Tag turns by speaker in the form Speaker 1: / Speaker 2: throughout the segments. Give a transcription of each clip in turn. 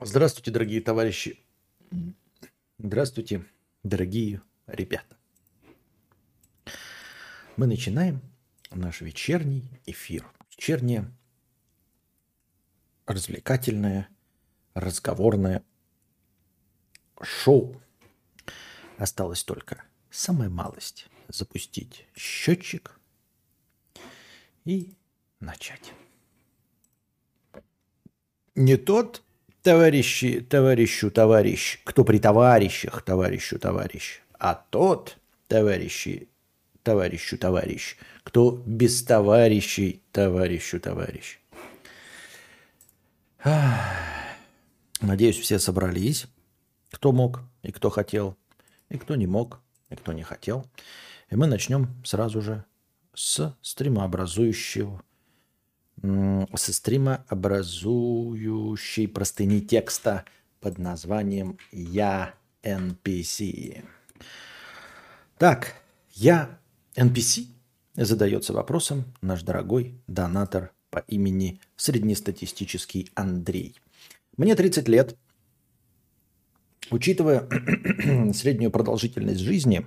Speaker 1: Здравствуйте, дорогие товарищи. Здравствуйте, дорогие ребята. Мы начинаем наш вечерний эфир. Вечернее развлекательное, разговорное шоу. Осталось только самая малость запустить счетчик и начать. Не тот товарищи, товарищу, товарищ, кто при товарищах, товарищу, товарищ, а тот, товарищи, товарищу, товарищ, кто без товарищей, товарищу, товарищ. Надеюсь, все собрались, кто мог и кто хотел, и кто не мог, и кто не хотел. И мы начнем сразу же с стримообразующего со стрима образующей простыни текста под названием «Я NPC». Так, «Я NPC» задается вопросом наш дорогой донатор по имени среднестатистический Андрей. Мне 30 лет. Учитывая среднюю продолжительность жизни,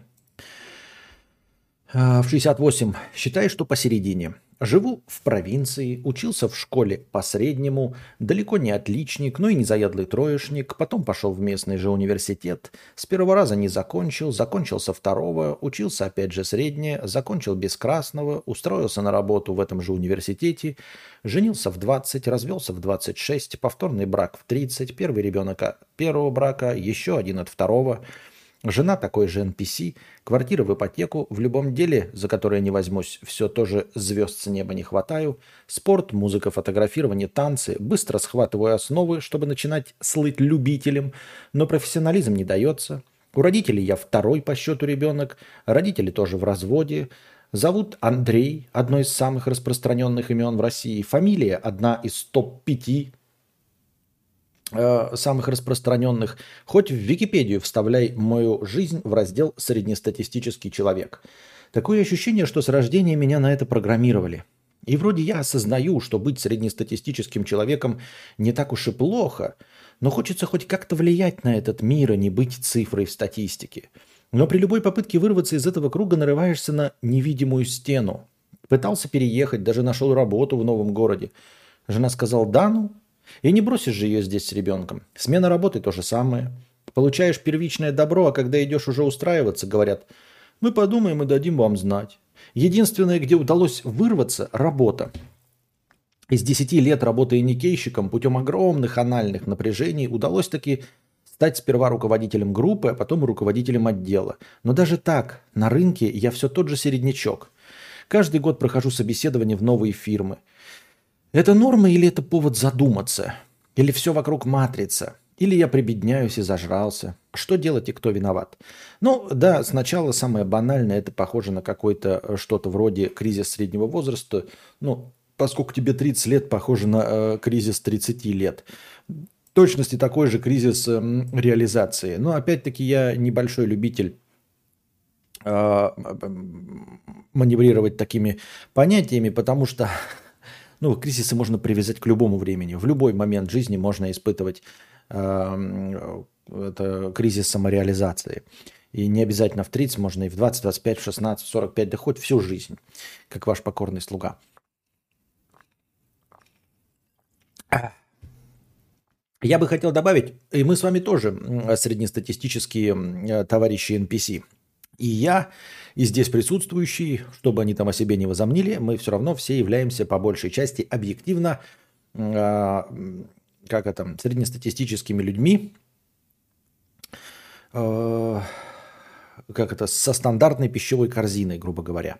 Speaker 1: э, в 68 считаю, что посередине – Живу в провинции, учился в школе по среднему, далеко не отличник, но и не заядлый троечник, потом пошел в местный же университет, с первого раза не закончил, закончил со второго, учился опять же среднее, закончил без красного, устроился на работу в этом же университете, женился в 20, развелся в 26, повторный брак в 30, первый ребенок первого брака, еще один от второго – Жена такой же NPC, квартира в ипотеку, в любом деле, за которое не возьмусь, все тоже звезд с неба не хватаю. Спорт, музыка, фотографирование, танцы. Быстро схватываю основы, чтобы начинать слыть любителем, но профессионализм не дается. У родителей я второй по счету ребенок, родители тоже в разводе. Зовут Андрей, одно из самых распространенных имен в России. Фамилия одна из топ-5 Э, самых распространенных, хоть в Википедию вставляй мою жизнь в раздел «Среднестатистический человек». Такое ощущение, что с рождения меня на это программировали. И вроде я осознаю, что быть среднестатистическим человеком не так уж и плохо, но хочется хоть как-то влиять на этот мир, а не быть цифрой в статистике. Но при любой попытке вырваться из этого круга нарываешься на невидимую стену. Пытался переехать, даже нашел работу в новом городе. Жена сказала, да ну, и не бросишь же ее здесь с ребенком. Смена работы то же самое. Получаешь первичное добро, а когда идешь уже устраиваться, говорят, мы подумаем и дадим вам знать. Единственное, где удалось вырваться – работа. Из 10 лет работы никейщиком путем огромных анальных напряжений удалось таки стать сперва руководителем группы, а потом руководителем отдела. Но даже так, на рынке я все тот же середнячок. Каждый год прохожу собеседование в новые фирмы – это норма или это повод задуматься? Или все вокруг матрица? Или я прибедняюсь и зажрался? Что делать и кто виноват? Ну, да, сначала самое банальное, это похоже на какое-то э, что-то вроде кризис среднего возраста. Ну, поскольку тебе 30 лет, похоже на э, кризис 30 лет. В точности такой же кризис э, реализации. Но опять-таки я небольшой любитель э, маневрировать такими понятиями, потому что ну, кризисы можно привязать к любому времени. В любой момент жизни можно испытывать э, это кризис самореализации. И не обязательно в 30, можно и в 20, 25, в 16, в 45, да хоть всю жизнь, как ваш покорный слуга. Я бы хотел добавить, и мы с вами тоже среднестатистические товарищи NPC. И я и здесь присутствующие, чтобы они там о себе не возомнили, мы все равно все являемся по большей части объективно, э, как это, среднестатистическими людьми, э, как это, со стандартной пищевой корзиной, грубо говоря.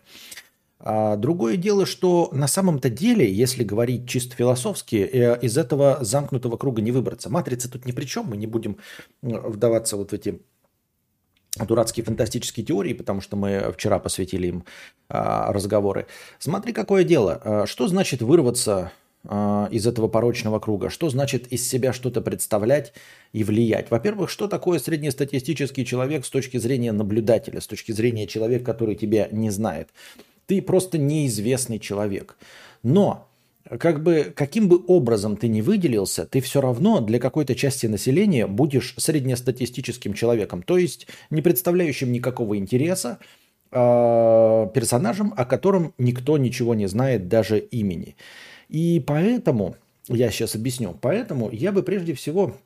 Speaker 1: А другое дело, что на самом-то деле, если говорить чисто философски, э, из этого замкнутого круга не выбраться. Матрица тут ни при чем, мы не будем вдаваться вот в эти дурацкие фантастические теории, потому что мы вчера посвятили им а, разговоры. Смотри, какое дело. А, что значит вырваться а, из этого порочного круга? Что значит из себя что-то представлять и влиять? Во-первых, что такое среднестатистический человек с точки зрения наблюдателя, с точки зрения человека, который тебя не знает? Ты просто неизвестный человек. Но как бы каким бы образом ты не выделился, ты все равно для какой-то части населения будешь среднестатистическим человеком, то есть не представляющим никакого интереса, э, персонажем, о котором никто ничего не знает, даже имени. И поэтому, я сейчас объясню, поэтому я бы прежде всего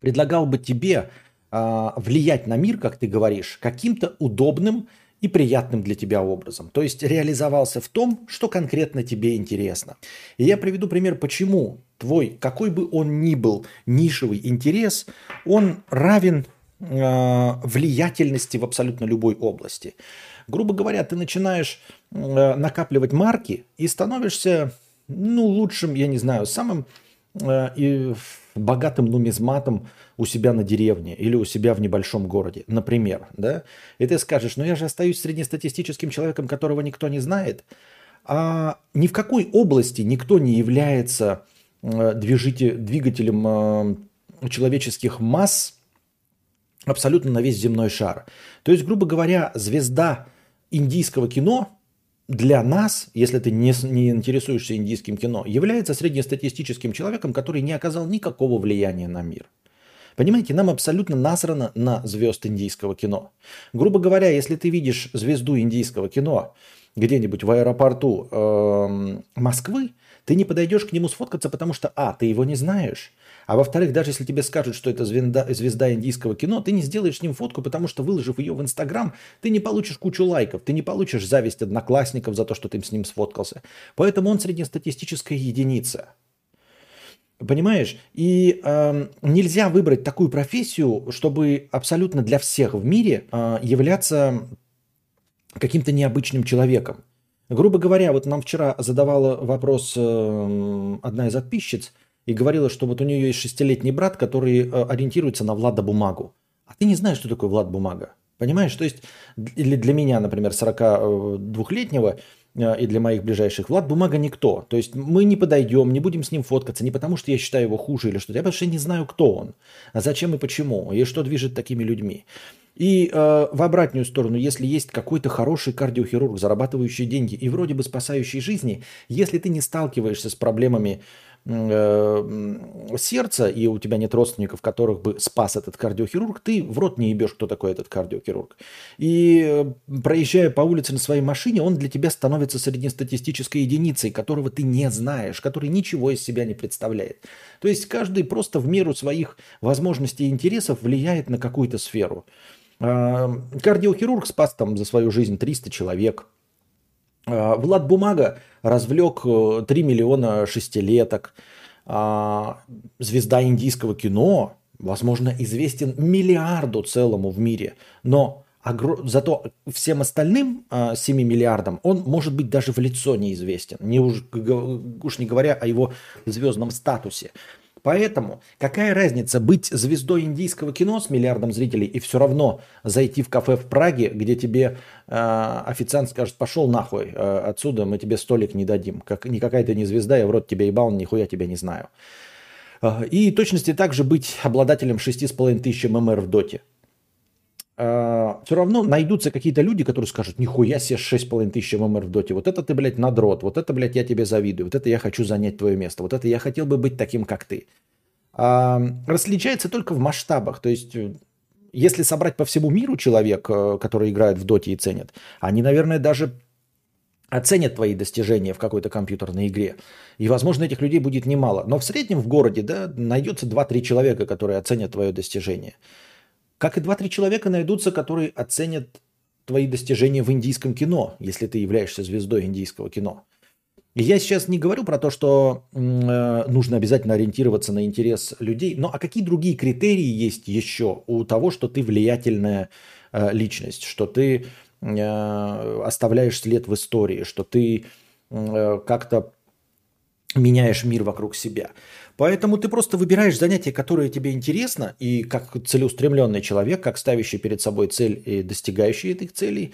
Speaker 1: предлагал бы тебе э, влиять на мир, как ты говоришь, каким-то удобным и приятным для тебя образом. То есть реализовался в том, что конкретно тебе интересно. И я приведу пример, почему твой, какой бы он ни был нишевый интерес, он равен э, влиятельности в абсолютно любой области. Грубо говоря, ты начинаешь э, накапливать марки и становишься, ну, лучшим, я не знаю, самым и богатым нумизматом у себя на деревне или у себя в небольшом городе, например, да, и ты скажешь, ну я же остаюсь среднестатистическим человеком, которого никто не знает, а ни в какой области никто не является э, двигателем э, человеческих масс абсолютно на весь земной шар. То есть, грубо говоря, звезда индийского кино для нас, если ты не, не интересуешься индийским кино, является среднестатистическим человеком, который не оказал никакого влияния на мир. Понимаете, нам абсолютно насрано на звезд индийского кино. Грубо говоря, если ты видишь звезду индийского кино где-нибудь в аэропорту э, Москвы, ты не подойдешь к нему сфоткаться, потому что, а, ты его не знаешь, а во-вторых, даже если тебе скажут, что это звезда, звезда индийского кино, ты не сделаешь с ним фотку, потому что, выложив ее в Инстаграм, ты не получишь кучу лайков, ты не получишь зависть одноклассников за то, что ты с ним сфоткался. Поэтому он среднестатистическая единица. Понимаешь? И э, нельзя выбрать такую профессию, чтобы абсолютно для всех в мире э, являться каким-то необычным человеком. Грубо говоря, вот нам вчера задавала вопрос э, одна из подписчиц – и говорила, что вот у нее есть шестилетний брат, который э, ориентируется на Влада Бумагу. А ты не знаешь, что такое Влад Бумага. Понимаешь? То есть, или для меня, например, 42-летнего э, и для моих ближайших, Влад Бумага никто. То есть мы не подойдем, не будем с ним фоткаться, не потому что я считаю его хуже или что-то, я что не знаю, кто он, а зачем и почему, и что движет такими людьми. И э, в обратную сторону, если есть какой-то хороший кардиохирург, зарабатывающий деньги и вроде бы спасающий жизни, если ты не сталкиваешься с проблемами сердца, и у тебя нет родственников, которых бы спас этот кардиохирург, ты в рот не ебешь, кто такой этот кардиохирург. И э, проезжая по улице на своей машине, он для тебя становится среднестатистической единицей, которого ты не знаешь, который ничего из себя не представляет. То есть каждый просто в меру своих возможностей и интересов влияет на какую-то сферу. Э, кардиохирург спас там за свою жизнь 300 человек – Влад Бумага развлек 3 э, миллиона шестилеток. А, звезда индийского кино, возможно, известен миллиарду целому в мире. Но зато всем остальным 7 а, миллиардам он может быть даже в лицо неизвестен. Не уж, уж не говоря о его звездном статусе. Поэтому какая разница быть звездой индийского кино с миллиардом зрителей и все равно зайти в кафе в Праге, где тебе э, официант скажет, пошел нахуй э, отсюда, мы тебе столик не дадим. Как, никакая ты не звезда, я в рот тебя ебал, нихуя тебя не знаю. Э, и точности также быть обладателем 6,5 тысяч ММР в доте. Uh, все равно найдутся какие-то люди, которые скажут, нихуя себе 6,5 тысяч ММР в доте, вот это ты, блядь, надрот, вот это, блядь, я тебе завидую, вот это я хочу занять твое место, вот это я хотел бы быть таким, как ты. Uh, различается только в масштабах, то есть э, если собрать по всему миру человек, э, который играет в доте и ценят, они, наверное, даже оценят твои достижения в какой-то компьютерной игре. И, возможно, этих людей будет немало. Но в среднем в городе да, найдется 2-3 человека, которые оценят твое достижение. Как и два-три человека найдутся, которые оценят твои достижения в индийском кино, если ты являешься звездой индийского кино. Я сейчас не говорю про то, что э, нужно обязательно ориентироваться на интерес людей, но а какие другие критерии есть еще у того, что ты влиятельная э, личность, что ты э, оставляешь след в истории, что ты э, как-то меняешь мир вокруг себя. Поэтому ты просто выбираешь занятие, которое тебе интересно, и как целеустремленный человек, как ставящий перед собой цель и достигающий этих целей,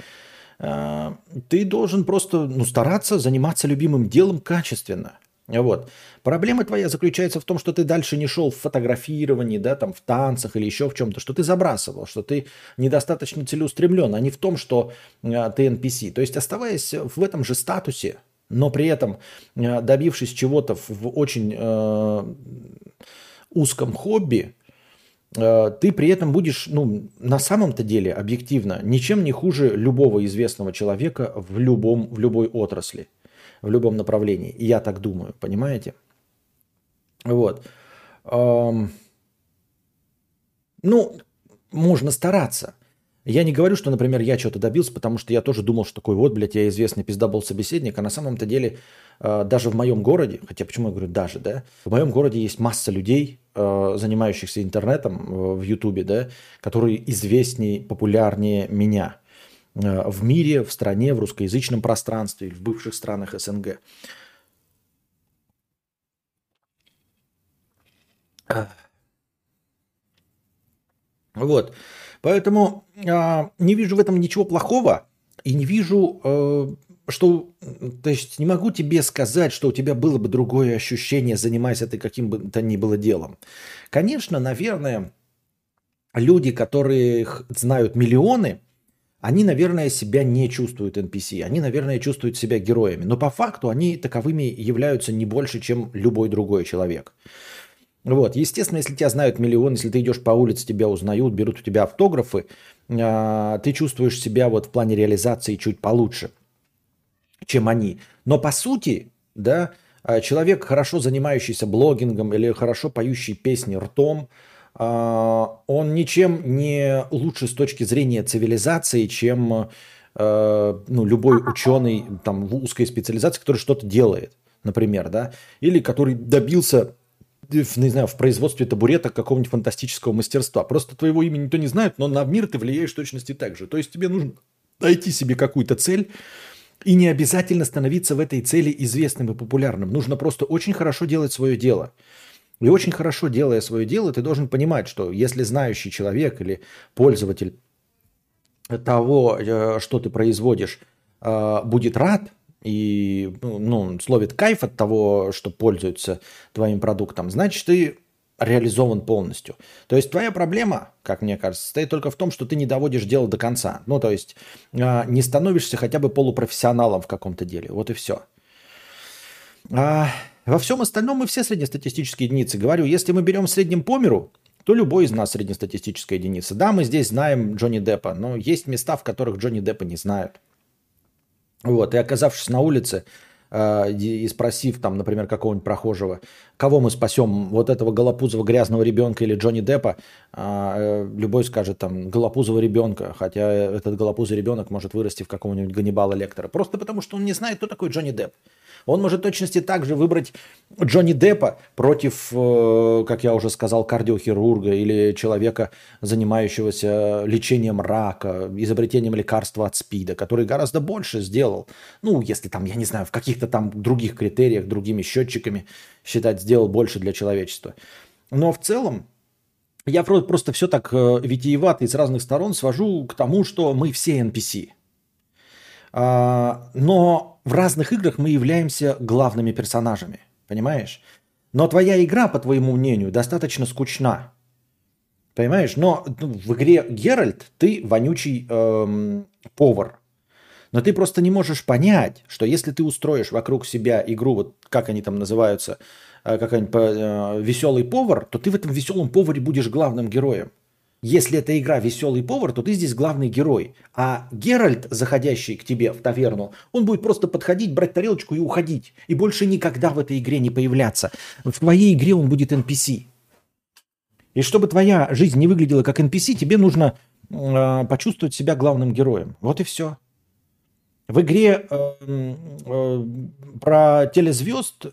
Speaker 1: а, ты должен просто ну, стараться заниматься любимым делом качественно. Вот. Проблема твоя заключается в том, что ты дальше не шел в фотографировании, да, там, в танцах или еще в чем-то, что ты забрасывал, что ты недостаточно целеустремлен, а не в том, что а, ты NPC. То есть, оставаясь в этом же статусе, но при этом э, добившись чего-то в очень э, узком хобби, э, ты при этом будешь, ну, на самом-то деле, объективно, ничем не хуже любого известного человека в, любом, в любой отрасли, в любом направлении. Я так думаю, понимаете? Вот. Эм... Ну, можно стараться. Я не говорю, что, например, я что-то добился, потому что я тоже думал, что такой вот, блядь, я известный пиздобол собеседник, а на самом-то деле э, даже в моем городе, хотя почему я говорю даже, да, в моем городе есть масса людей, э, занимающихся интернетом э, в Ютубе, да, которые известнее, популярнее меня в мире, в стране, в русскоязычном пространстве, в бывших странах СНГ. Вот. Поэтому э, не вижу в этом ничего плохого и не вижу, э, что, то есть не могу тебе сказать, что у тебя было бы другое ощущение, занимаясь ты каким бы то ни было делом. Конечно, наверное, люди, которые знают миллионы, они, наверное, себя не чувствуют NPC, они, наверное, чувствуют себя героями, но по факту они таковыми являются не больше, чем любой другой человек. Вот, естественно, если тебя знают миллион, если ты идешь по улице, тебя узнают, берут у тебя автографы, э, ты чувствуешь себя вот в плане реализации чуть получше, чем они. Но по сути, да, а, человек, хорошо занимающийся блогингом или хорошо поющий песни ртом, э, он ничем не лучше с точки зрения цивилизации, чем ну, любой ученый там, в узкой специализации, который что-то делает, например, да, или который добился не знаю, в производстве табурета какого-нибудь фантастического мастерства. Просто твоего имени никто не знает, но на мир ты влияешь точности так же. То есть тебе нужно найти себе какую-то цель, и не обязательно становиться в этой цели известным и популярным. Нужно просто очень хорошо делать свое дело. И очень хорошо делая свое дело, ты должен понимать, что если знающий человек или пользователь того, э, что ты производишь, э, будет рад, и ну, ну, словит кайф от того, что пользуются твоим продуктом, значит, ты реализован полностью. То есть твоя проблема, как мне кажется, состоит только в том, что ты не доводишь дело до конца. Ну, то есть э, не становишься хотя бы полупрофессионалом в каком-то деле. Вот и все. А во всем остальном мы все среднестатистические единицы. Говорю, если мы берем в среднем по миру, то любой из нас среднестатистическая единица. Да, мы здесь знаем Джонни Деппа, но есть места, в которых Джонни Деппа не знают. Вот, и оказавшись на улице, э, и спросив там, например, какого-нибудь прохожего, кого мы спасем, вот этого голопузого грязного ребенка или Джонни Деппа, а, э, любой скажет там голопузого ребенка, хотя этот голопузый ребенок может вырасти в какого-нибудь Ганнибала Лектора, просто потому что он не знает, кто такой Джонни Депп. Он может точности также выбрать Джонни Деппа против, э, как я уже сказал, кардиохирурга или человека, занимающегося лечением рака, изобретением лекарства от СПИДа, который гораздо больше сделал. Ну, если там, я не знаю, в каких-то там других критериях, другими счетчиками считать, сделал больше для человечества. Но в целом, я просто все так э, витиевато и с разных сторон свожу к тому, что мы все NPC. А, но в разных играх мы являемся главными персонажами, понимаешь? Но твоя игра, по твоему мнению, достаточно скучна. Понимаешь? Но ну, в игре Геральт ты вонючий эм, повар. Но ты просто не можешь понять, что если ты устроишь вокруг себя игру, вот как они там называются, э, какой-нибудь э, веселый повар, то ты в этом веселом поваре будешь главным героем. Если это игра «Веселый повар», то ты здесь главный герой. А Геральт, заходящий к тебе в таверну, он будет просто подходить, брать тарелочку и уходить. И больше никогда в этой игре не появляться. В твоей игре он будет NPC. И чтобы твоя жизнь не выглядела как NPC, тебе нужно э, почувствовать себя главным героем. Вот и все. В игре э, э, про телезвезд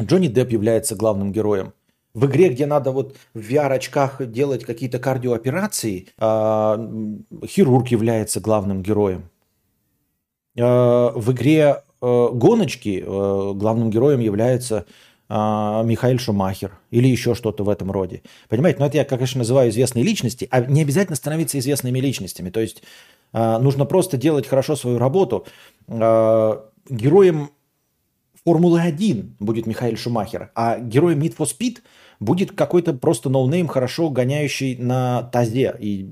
Speaker 1: Джонни Депп является главным героем. В игре, где надо вот в VR-очках делать какие-то кардиооперации, э, хирург является главным героем. В игре гоночки главным героем является Михаил Шумахер или еще что-то в этом роде. Понимаете, но это я, конечно, называю известные личности, а не обязательно становиться известными личностями. То есть нужно просто делать хорошо свою работу. Э, героем Формулы-1 будет Михаил Шумахер, а героем Need for Speed – будет какой-то просто no name, хорошо гоняющий на тазе. И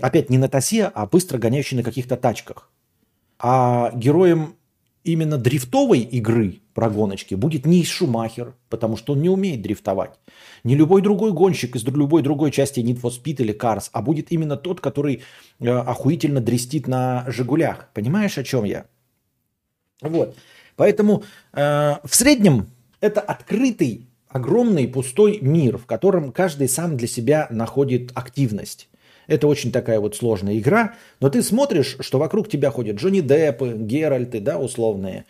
Speaker 1: опять не на тазе, а быстро гоняющий на каких-то тачках. А героем именно дрифтовой игры про гоночки будет не Шумахер, потому что он не умеет дрифтовать. Не любой другой гонщик из любой другой части Need for Speed или Cars, а будет именно тот, который э, охуительно дрестит на «Жигулях». Понимаешь, о чем я? Вот. Поэтому э, в среднем это открытый, огромный, пустой мир, в котором каждый сам для себя находит активность. Это очень такая вот сложная игра, но ты смотришь, что вокруг тебя ходят Джонни Деппы, Геральты, да, условные,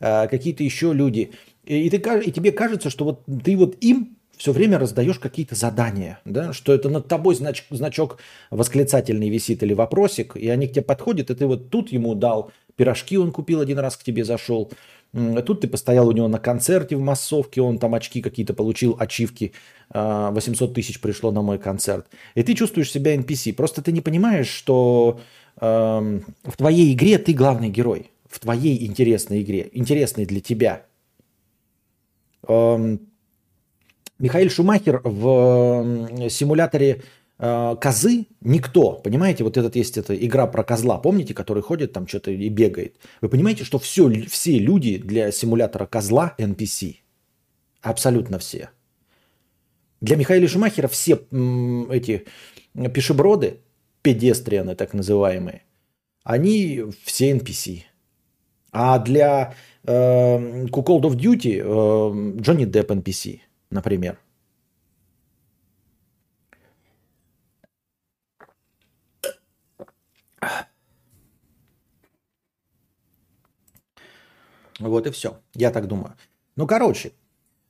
Speaker 1: э, какие-то еще люди, и, ты, и тебе кажется, что вот ты вот им все время раздаешь какие-то задания, да, что это над тобой знач, значок восклицательный висит или вопросик, и они к тебе подходят, и ты вот тут ему дал пирожки, он купил один раз к тебе зашел, Тут ты постоял у него на концерте в массовке, он там очки какие-то получил, ачивки, 800 а, тысяч пришло на мой концерт. И ты чувствуешь себя NPC. Просто ты не понимаешь, что э, в твоей игре ты главный герой. В твоей интересной игре, интересной для тебя. Э, Михаил Шумахер в симуляторе козы никто. Понимаете, вот этот есть эта игра про козла, помните, который ходит там что-то и бегает. Вы понимаете, что все, все люди для симулятора козла NPC. Абсолютно все. Для Михаила Шумахера все м, эти пешеброды, педестрианы так называемые, они все NPC. А для э, Call of Duty э, Джонни Депп NPC, например – Вот и все. Я так думаю. Ну, короче,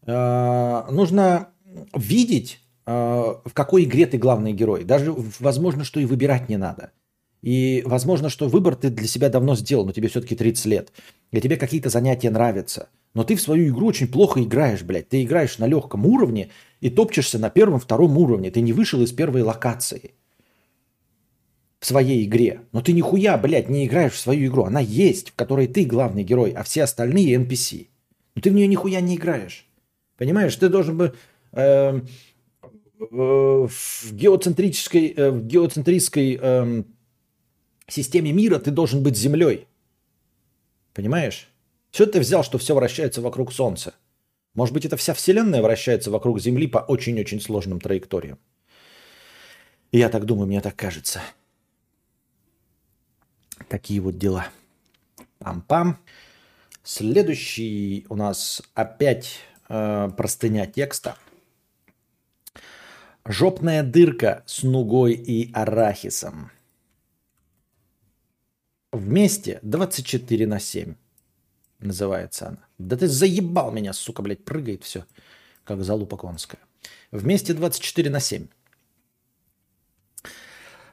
Speaker 1: э, нужно видеть, э, в какой игре ты главный герой. Даже, возможно, что и выбирать не надо. И возможно, что выбор ты для себя давно сделал, но тебе все-таки 30 лет. И тебе какие-то занятия нравятся. Но ты в свою игру очень плохо играешь, блядь. Ты играешь на легком уровне и топчешься на первом-втором уровне. Ты не вышел из первой локации в своей игре. Но ты нихуя, блядь, не играешь в свою игру. Она есть, в которой ты главный герой, а все остальные NPC. Но ты в нее нихуя не играешь. Понимаешь, ты должен бы э, в геоцентрической, э, в геоцентрической э, системе мира ты должен быть землей. Понимаешь? Все ты взял, что все вращается вокруг Солнца? Может быть, это вся Вселенная вращается вокруг Земли по очень-очень сложным траекториям. Я так думаю, мне так кажется. Такие вот дела. Пам-пам. Следующий у нас опять э, простыня текста. Жопная дырка с нугой и арахисом. Вместе 24 на 7 называется она. Да ты заебал меня, сука, блядь, прыгает все, как залупа конская. Вместе 24 на 7.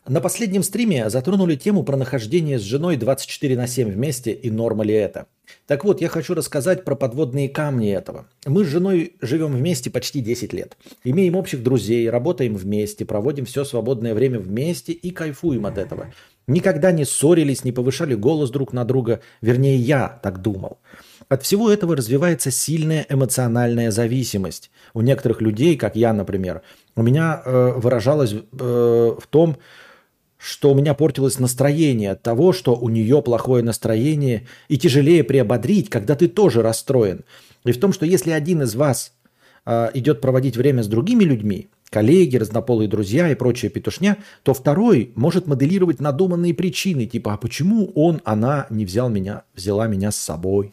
Speaker 1: На последнем стриме затронули тему про нахождение с женой 24 на 7 вместе и норма ли это. Так вот, я хочу рассказать про подводные камни этого. Мы с женой живем вместе почти 10 лет. Имеем общих друзей, работаем вместе, проводим все свободное время вместе и кайфуем от этого. Никогда не ссорились, не повышали голос друг на друга. Вернее, я так думал. От всего этого развивается сильная эмоциональная зависимость. У некоторых людей, как я, например, у меня э, выражалась э, в том, у меня портилось настроение от того, что у нее плохое настроение, и тяжелее приободрить, когда ты тоже расстроен. И в том, что если один из вас э, идет проводить время с другими людьми, коллеги, разнополые друзья и прочая петушня, то второй может моделировать надуманные причины, типа, а почему он, она не взял меня, взяла меня с собой.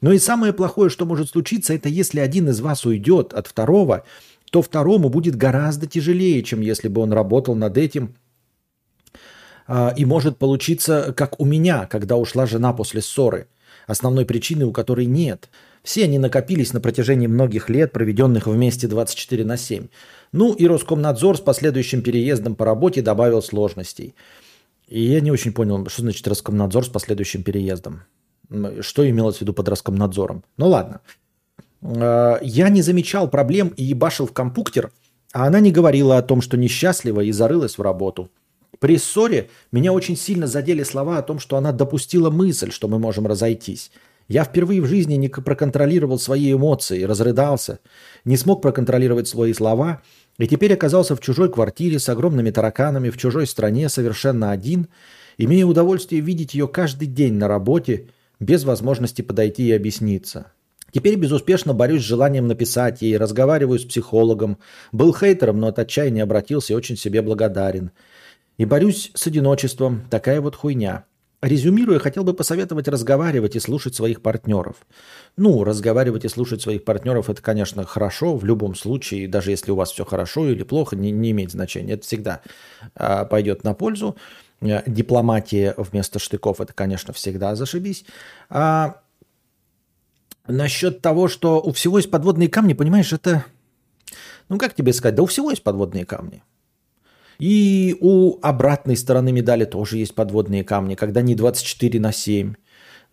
Speaker 1: Но и самое плохое, что может случиться, это если один из вас уйдет от второго, то второму будет гораздо тяжелее, чем если бы он работал над этим – и может получиться, как у меня, когда ушла жена после ссоры, основной причины у которой нет. Все они накопились на протяжении многих лет, проведенных вместе 24 на 7. Ну и Роскомнадзор с последующим переездом по работе добавил сложностей. И я не очень понял, что значит Роскомнадзор с последующим переездом. Что имелось в виду под Роскомнадзором? Ну ладно. А, я не замечал проблем и ебашил в компуктер, а она не говорила о том, что несчастлива и зарылась в работу. При ссоре меня очень сильно задели слова о том, что она допустила мысль, что мы можем разойтись. Я впервые в жизни не проконтролировал свои эмоции, разрыдался, не смог проконтролировать свои слова и теперь оказался в чужой квартире с огромными тараканами, в чужой стране, совершенно один, имея удовольствие видеть ее каждый день на работе, без возможности подойти и объясниться. Теперь безуспешно борюсь с желанием написать ей, разговариваю с психологом. Был хейтером, но от отчаяния обратился и очень себе благодарен. И борюсь с одиночеством. Такая вот хуйня. Резюмируя, хотел бы посоветовать разговаривать и слушать своих партнеров. Ну, разговаривать и слушать своих партнеров это, конечно, хорошо в любом случае, даже если у вас все хорошо или плохо, не, не имеет значения. Это всегда а, пойдет на пользу. А, дипломатия вместо штыков это, конечно, всегда зашибись. А насчет того, что у всего есть подводные камни, понимаешь, это... Ну, как тебе сказать? Да у всего есть подводные камни. И у обратной стороны медали тоже есть подводные камни, когда не 24 на 7.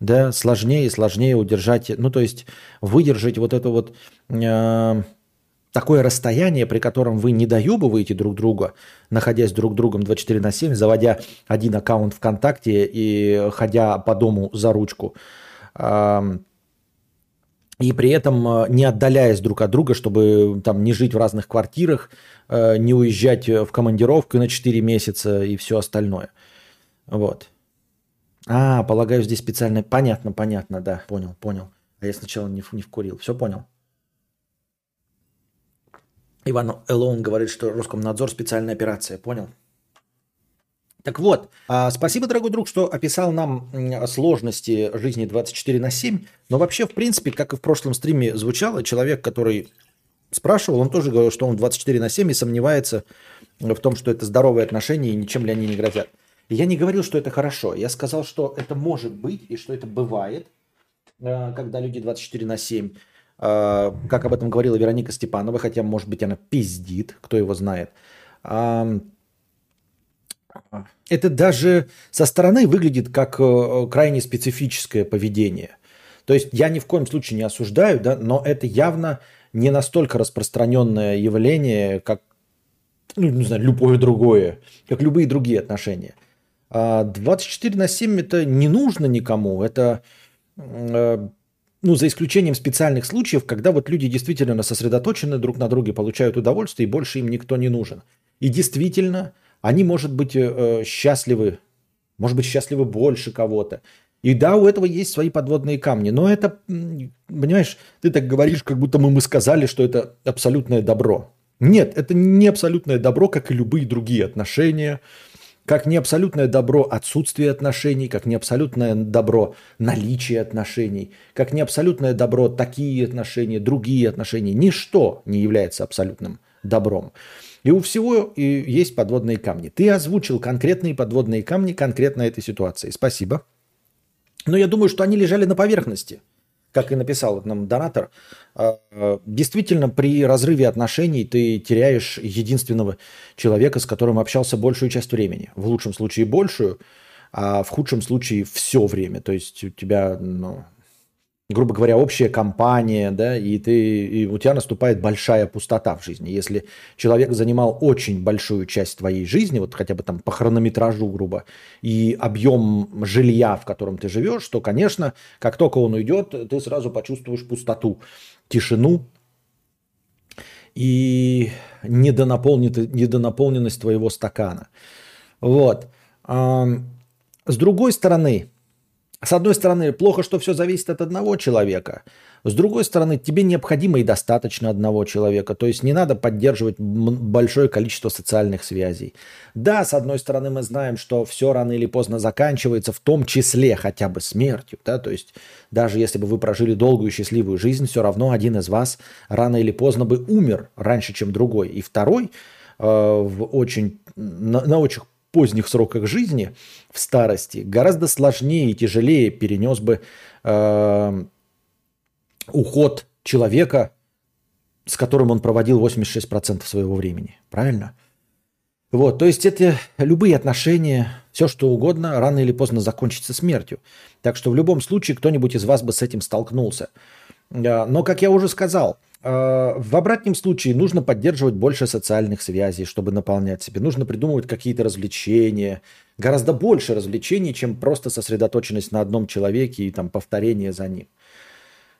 Speaker 1: Да, сложнее и сложнее удержать, ну то есть выдержать вот это вот э, такое расстояние, при котором вы не доебываете друг друга, находясь друг другом 24 на 7, заводя один аккаунт ВКонтакте и ходя по дому за ручку. И при этом э, не отдаляясь друг от друга, чтобы там не жить в разных квартирах, э, не уезжать в командировку на 4 месяца и все остальное. Вот. А, полагаю, здесь специально... Понятно, понятно, да, понял, понял. А я сначала не, не вкурил. Все понял. Иван Элоун говорит, что Роскомнадзор специальная операция. Понял? Так вот, а, спасибо, дорогой друг, что описал нам сложности жизни 24 на 7. Но вообще, в принципе, как и в прошлом стриме звучало, человек, который спрашивал, он тоже говорил, что он 24 на 7 и сомневается в том, что это здоровые отношения и ничем ли они не грозят. я не говорил, что это хорошо. Я сказал, что это может быть и что это бывает, э, когда люди 24 на 7. Э, как об этом говорила Вероника Степанова, хотя, может быть, она пиздит, кто его знает это даже со стороны выглядит как э, крайне специфическое поведение. То есть я ни в коем случае не осуждаю, да, но это явно не настолько распространенное явление, как, ну, не знаю, любое другое, как любые другие отношения. 24 а на 7 это не нужно никому, это, э, ну, за исключением специальных случаев, когда вот люди действительно сосредоточены друг на друге, получают удовольствие, и больше им никто не нужен. И действительно, они, может быть, э, э, счастливы, может быть, счастливы больше кого-то. И да, у этого есть свои подводные камни. Но это, понимаешь, ты так говоришь, как будто мы, мы сказали, что это абсолютное добро. Нет, это не абсолютное добро, как и любые другие отношения, как не абсолютное добро отсутствие отношений, как не абсолютное добро наличие отношений, как не абсолютное добро такие отношения, другие отношения. Ничто не является абсолютным добром. И у всего есть подводные камни. Ты озвучил конкретные подводные камни конкретно этой ситуации. Спасибо. Но я думаю, что они лежали на поверхности. Как и написал нам донатор, а, действительно при разрыве отношений ты теряешь единственного человека, с которым общался большую часть времени. В лучшем случае большую, а в худшем случае все время. То есть у тебя ну, грубо говоря, общая компания, да, и, ты, и у тебя наступает большая пустота в жизни. Если человек занимал очень большую часть твоей жизни, вот хотя бы там по хронометражу, грубо, и объем жилья, в котором ты живешь, то, конечно, как только он уйдет, ты сразу почувствуешь пустоту, тишину и недонаполненность твоего стакана. Вот. С другой стороны, с одной стороны, плохо, что все зависит от одного человека. С другой стороны, тебе необходимо и достаточно одного человека. То есть не надо поддерживать большое количество социальных связей. Да, с одной стороны, мы знаем, что все рано или поздно заканчивается, в том числе хотя бы смертью. Да? То есть даже если бы вы прожили долгую счастливую жизнь, все равно один из вас рано или поздно бы умер раньше, чем другой. И второй э, в очень, на, на очень поздних сроках жизни, в старости, гораздо сложнее и тяжелее перенес бы э, уход человека, с которым он проводил 86% своего времени. Правильно? Вот, то есть это любые отношения, все что угодно, рано или поздно закончится смертью. Так что в любом случае кто-нибудь из вас бы с этим столкнулся. Э, но, как я уже сказал, в обратном случае нужно поддерживать больше социальных связей, чтобы наполнять себе. Нужно придумывать какие-то развлечения, гораздо больше развлечений, чем просто сосредоточенность на одном человеке и там повторение за ним.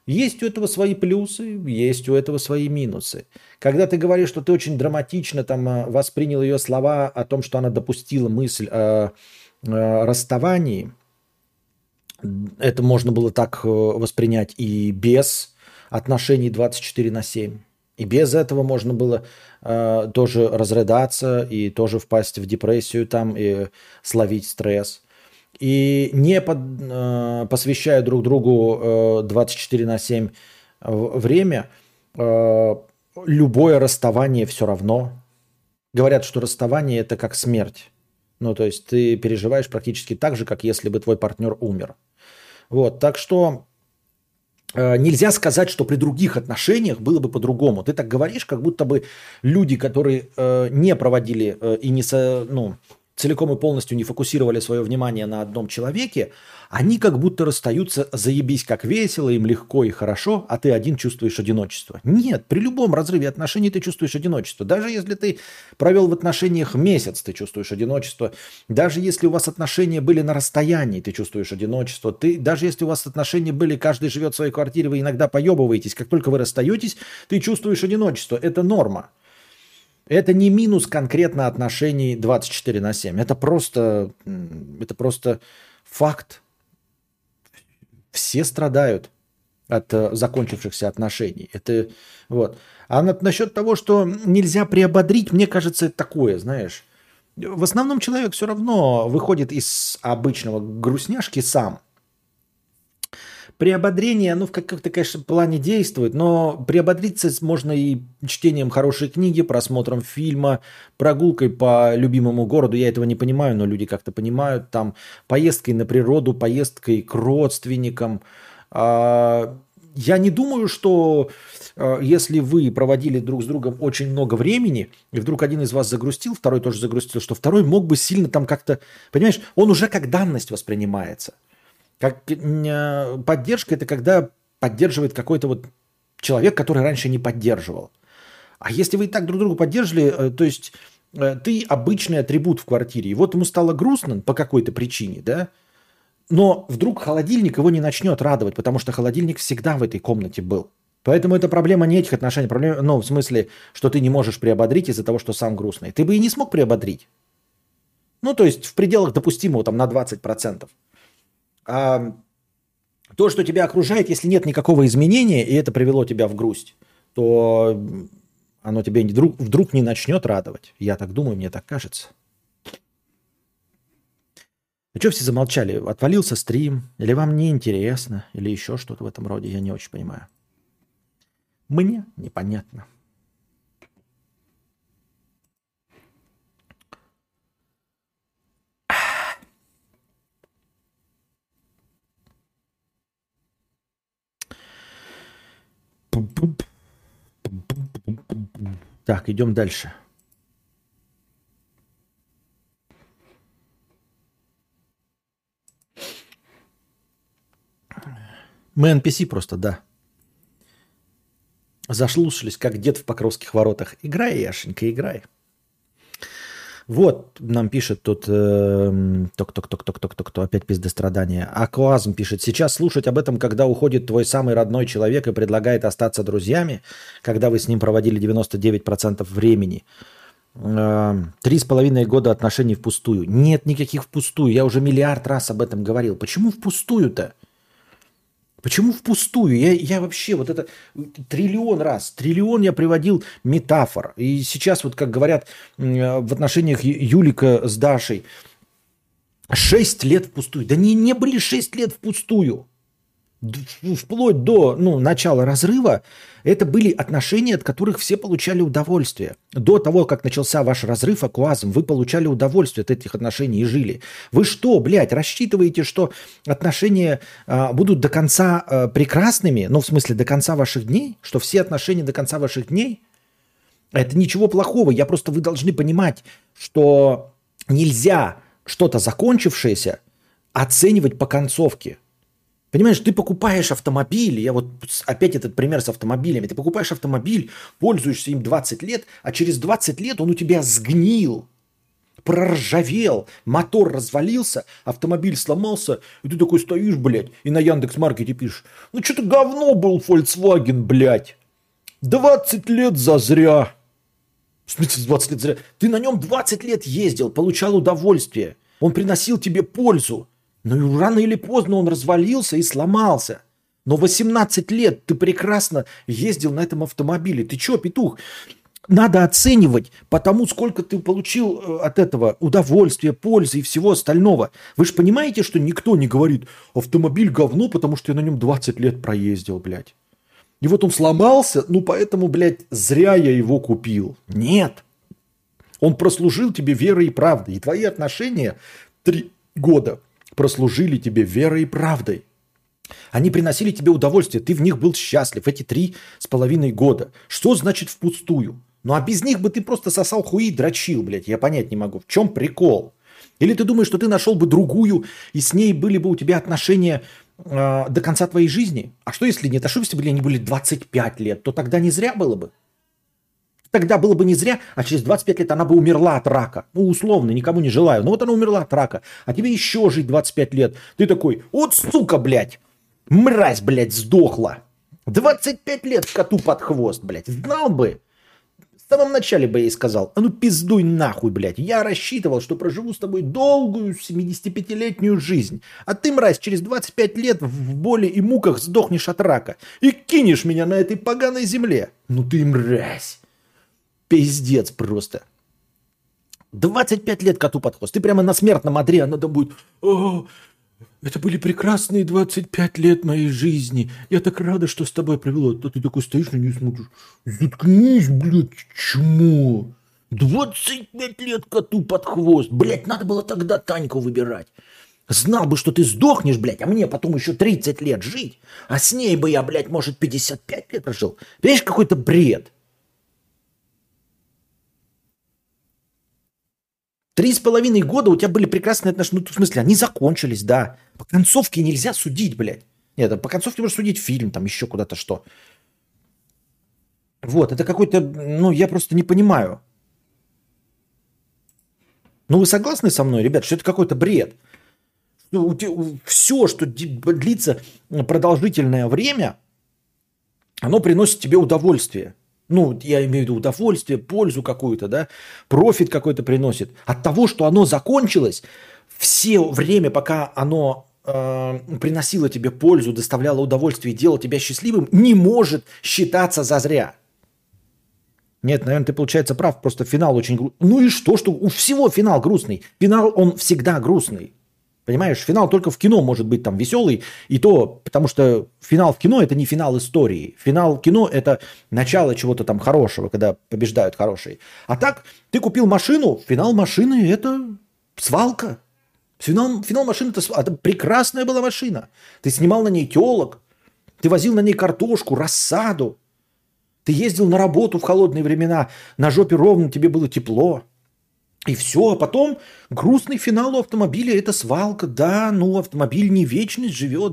Speaker 1: Есть у этого свои плюсы, есть у этого свои минусы. Когда ты говоришь, что ты очень драматично там э, воспринял ее слова о том, что она допустила мысль о, о расставании, это можно было так э, воспринять и без отношений 24 на 7. И без этого можно было э, тоже разрыдаться и тоже впасть в депрессию там и словить стресс. И не под, э, посвящая друг другу э, 24 на 7 время, э, любое расставание все равно. Говорят, что расставание это как смерть. Ну, то есть ты переживаешь практически так же, как если бы твой партнер умер. Вот, так что э, нельзя сказать, что при других отношениях было бы по-другому. Ты так говоришь, как будто бы люди, которые э, не проводили э, и не, со, ну, целиком и полностью не фокусировали свое внимание на одном человеке, они как будто расстаются, заебись как весело, им легко и хорошо, а ты один чувствуешь одиночество. Нет, при любом разрыве отношений ты чувствуешь одиночество. Даже если ты провел в отношениях месяц, ты чувствуешь одиночество. Даже если у вас отношения были на расстоянии, ты чувствуешь одиночество. Ты, даже если у вас отношения были, каждый живет в своей квартире, вы иногда поебываетесь, как только вы расстаетесь, ты чувствуешь одиночество. Это норма. Это не минус конкретно отношений 24 на 7. Это просто, это просто факт. Все страдают от э, закончившихся отношений. Это вот. А на, насчет того, что нельзя приободрить, мне кажется, это такое, знаешь. В основном человек все равно выходит из обычного грустняшки сам. Приободрение, ну, в каком-то, конечно, плане действует, но приободриться можно и чтением хорошей книги, просмотром фильма, прогулкой по любимому городу. Я этого не понимаю, но люди как-то понимают. Там поездкой на природу, поездкой к родственникам. А, я не думаю, что а, если вы проводили друг с другом очень много времени, и вдруг один из вас загрустил, второй тоже загрустил, что второй мог бы сильно там как-то... Понимаешь, он уже как данность воспринимается – как э, поддержка это когда поддерживает какой-то вот человек, который раньше не поддерживал. А если вы и так друг друга поддерживали, э, то есть э, ты обычный атрибут в квартире, и вот ему стало грустно по какой-то причине, да, но вдруг холодильник его не начнет радовать, потому что холодильник всегда в этой комнате был. Поэтому это проблема не этих отношений, проблема, ну, в смысле, что ты не можешь приободрить из-за того, что сам грустный. Ты бы и не смог приободрить. Ну, то есть в пределах допустимого там на 20%. А то, что тебя окружает, если нет никакого изменения, и это привело тебя в грусть, то оно тебя вдруг, вдруг не начнет радовать. Я так думаю, мне так кажется. А что все замолчали? Отвалился стрим? Или вам не интересно? Или еще что-то в этом роде? Я не очень понимаю. Мне непонятно. Так, идем дальше. Мы NPC просто, да. Зашлушались, как дед в Покровских воротах. Играй, Яшенька, играй. Вот, нам пишет тут, ток ток ток ток ток ток кто опять пиздострадание. Акуазм пишет, сейчас слушать об этом, когда уходит твой самый родной человек и предлагает остаться друзьями, когда вы с ним проводили 99% времени. Э, три с половиной года отношений впустую. Нет никаких впустую, я уже миллиард раз об этом говорил. Почему впустую-то? Почему впустую? Я, я вообще вот это триллион раз, триллион я приводил метафор. И сейчас вот, как говорят в отношениях Юлика с Дашей, шесть лет впустую. Да не, не были шесть лет впустую вплоть до ну, начала разрыва, это были отношения, от которых все получали удовольствие. До того, как начался ваш разрыв аквазм, вы получали удовольствие от этих отношений и жили. Вы что, блядь, рассчитываете, что отношения а, будут до конца а, прекрасными, ну, в смысле, до конца ваших дней? Что все отношения до конца ваших дней? Это ничего плохого. Я просто, вы должны понимать, что нельзя что-то закончившееся оценивать по концовке. Понимаешь, ты покупаешь автомобиль, я вот опять этот пример с автомобилями, ты покупаешь автомобиль, пользуешься им 20 лет, а через 20 лет он у тебя сгнил, проржавел, мотор развалился, автомобиль сломался, и ты такой стоишь, блядь, и на Яндекс.Маркете пишешь, ну что-то говно был Volkswagen, блядь, 20 лет зазря. В смысле 20 лет зазря? Ты на нем 20 лет ездил, получал удовольствие, он приносил тебе пользу. Ну и рано или поздно он развалился и сломался. Но 18 лет ты прекрасно ездил на этом автомобиле. Ты чё, петух? Надо оценивать по тому, сколько ты получил э, от этого удовольствия, пользы и всего остального. Вы же понимаете, что никто не говорит, автомобиль говно, потому что я на нем 20 лет проездил, блядь. И вот он сломался, ну поэтому, блядь, зря я его купил. Нет. Он прослужил тебе верой и правдой. И твои отношения три года прослужили тебе верой и правдой. Они приносили тебе удовольствие, ты в них был счастлив эти три с половиной года. Что значит впустую? Ну а без них бы ты просто сосал хуи и дрочил, блядь, я понять не могу. В чем прикол? Или ты думаешь, что ты нашел бы другую, и с ней были бы у тебя отношения э, до конца твоей жизни? А что если нет? А что если бы они были 25 лет? То тогда не зря было бы. Тогда было бы не зря, а через 25 лет она бы умерла от рака. Ну, условно, никому не желаю. Но вот она умерла от рака. А тебе еще жить 25 лет. Ты такой, вот сука, блядь, мразь, блядь, сдохла. 25 лет коту под хвост, блядь. Знал бы. В самом начале бы я ей сказал, а ну пиздуй нахуй, блядь. Я рассчитывал, что проживу с тобой долгую 75-летнюю жизнь. А ты, мразь, через 25 лет в боли и муках сдохнешь от рака. И кинешь меня на этой поганой земле. Ну ты мразь. Пиздец просто. 25 лет коту под хвост. Ты прямо на смертном одре, она там будет... О, это были прекрасные 25 лет моей жизни. Я так рада, что с тобой провела. А ты такой стоишь на нее смотришь. Заткнись, блядь, чмо. 25 лет коту под хвост. Блядь, надо было тогда Таньку выбирать. Знал бы, что ты сдохнешь, блядь, а мне потом еще 30 лет жить. А с ней бы я, блядь, может, 55 лет прожил. Понимаешь, какой-то бред. Три с половиной года у тебя были прекрасные отношения. Ну, в смысле, они закончились, да. По концовке нельзя судить, блядь. Нет, по концовке можно судить фильм, там еще куда-то что. Вот, это какой-то, ну, я просто не понимаю. Ну, вы согласны со мной, ребят, что это какой-то бред? Ну, все, что длится продолжительное время, оно приносит тебе удовольствие ну, я имею в виду удовольствие, пользу какую-то, да, профит какой-то приносит. От того, что оно закончилось, все время, пока оно э, приносило тебе пользу, доставляло удовольствие и делало тебя счастливым, не может считаться за зря. Нет, наверное, ты, получается, прав, просто финал очень грустный. Ну и что, что у всего финал грустный. Финал, он всегда грустный. Понимаешь, финал только в кино может быть там веселый, и то, потому что финал в кино это не финал истории. Финал кино это начало чего-то там хорошего, когда побеждают хорошие. А так, ты купил машину, финал машины это свалка. Финал, финал машины это, это прекрасная была машина. Ты снимал на ней телок, ты возил на ней картошку, рассаду. Ты ездил на работу в холодные времена, на жопе ровно, тебе было тепло. И все, а потом грустный финал у автомобиля – это свалка. Да, ну автомобиль не вечность живет.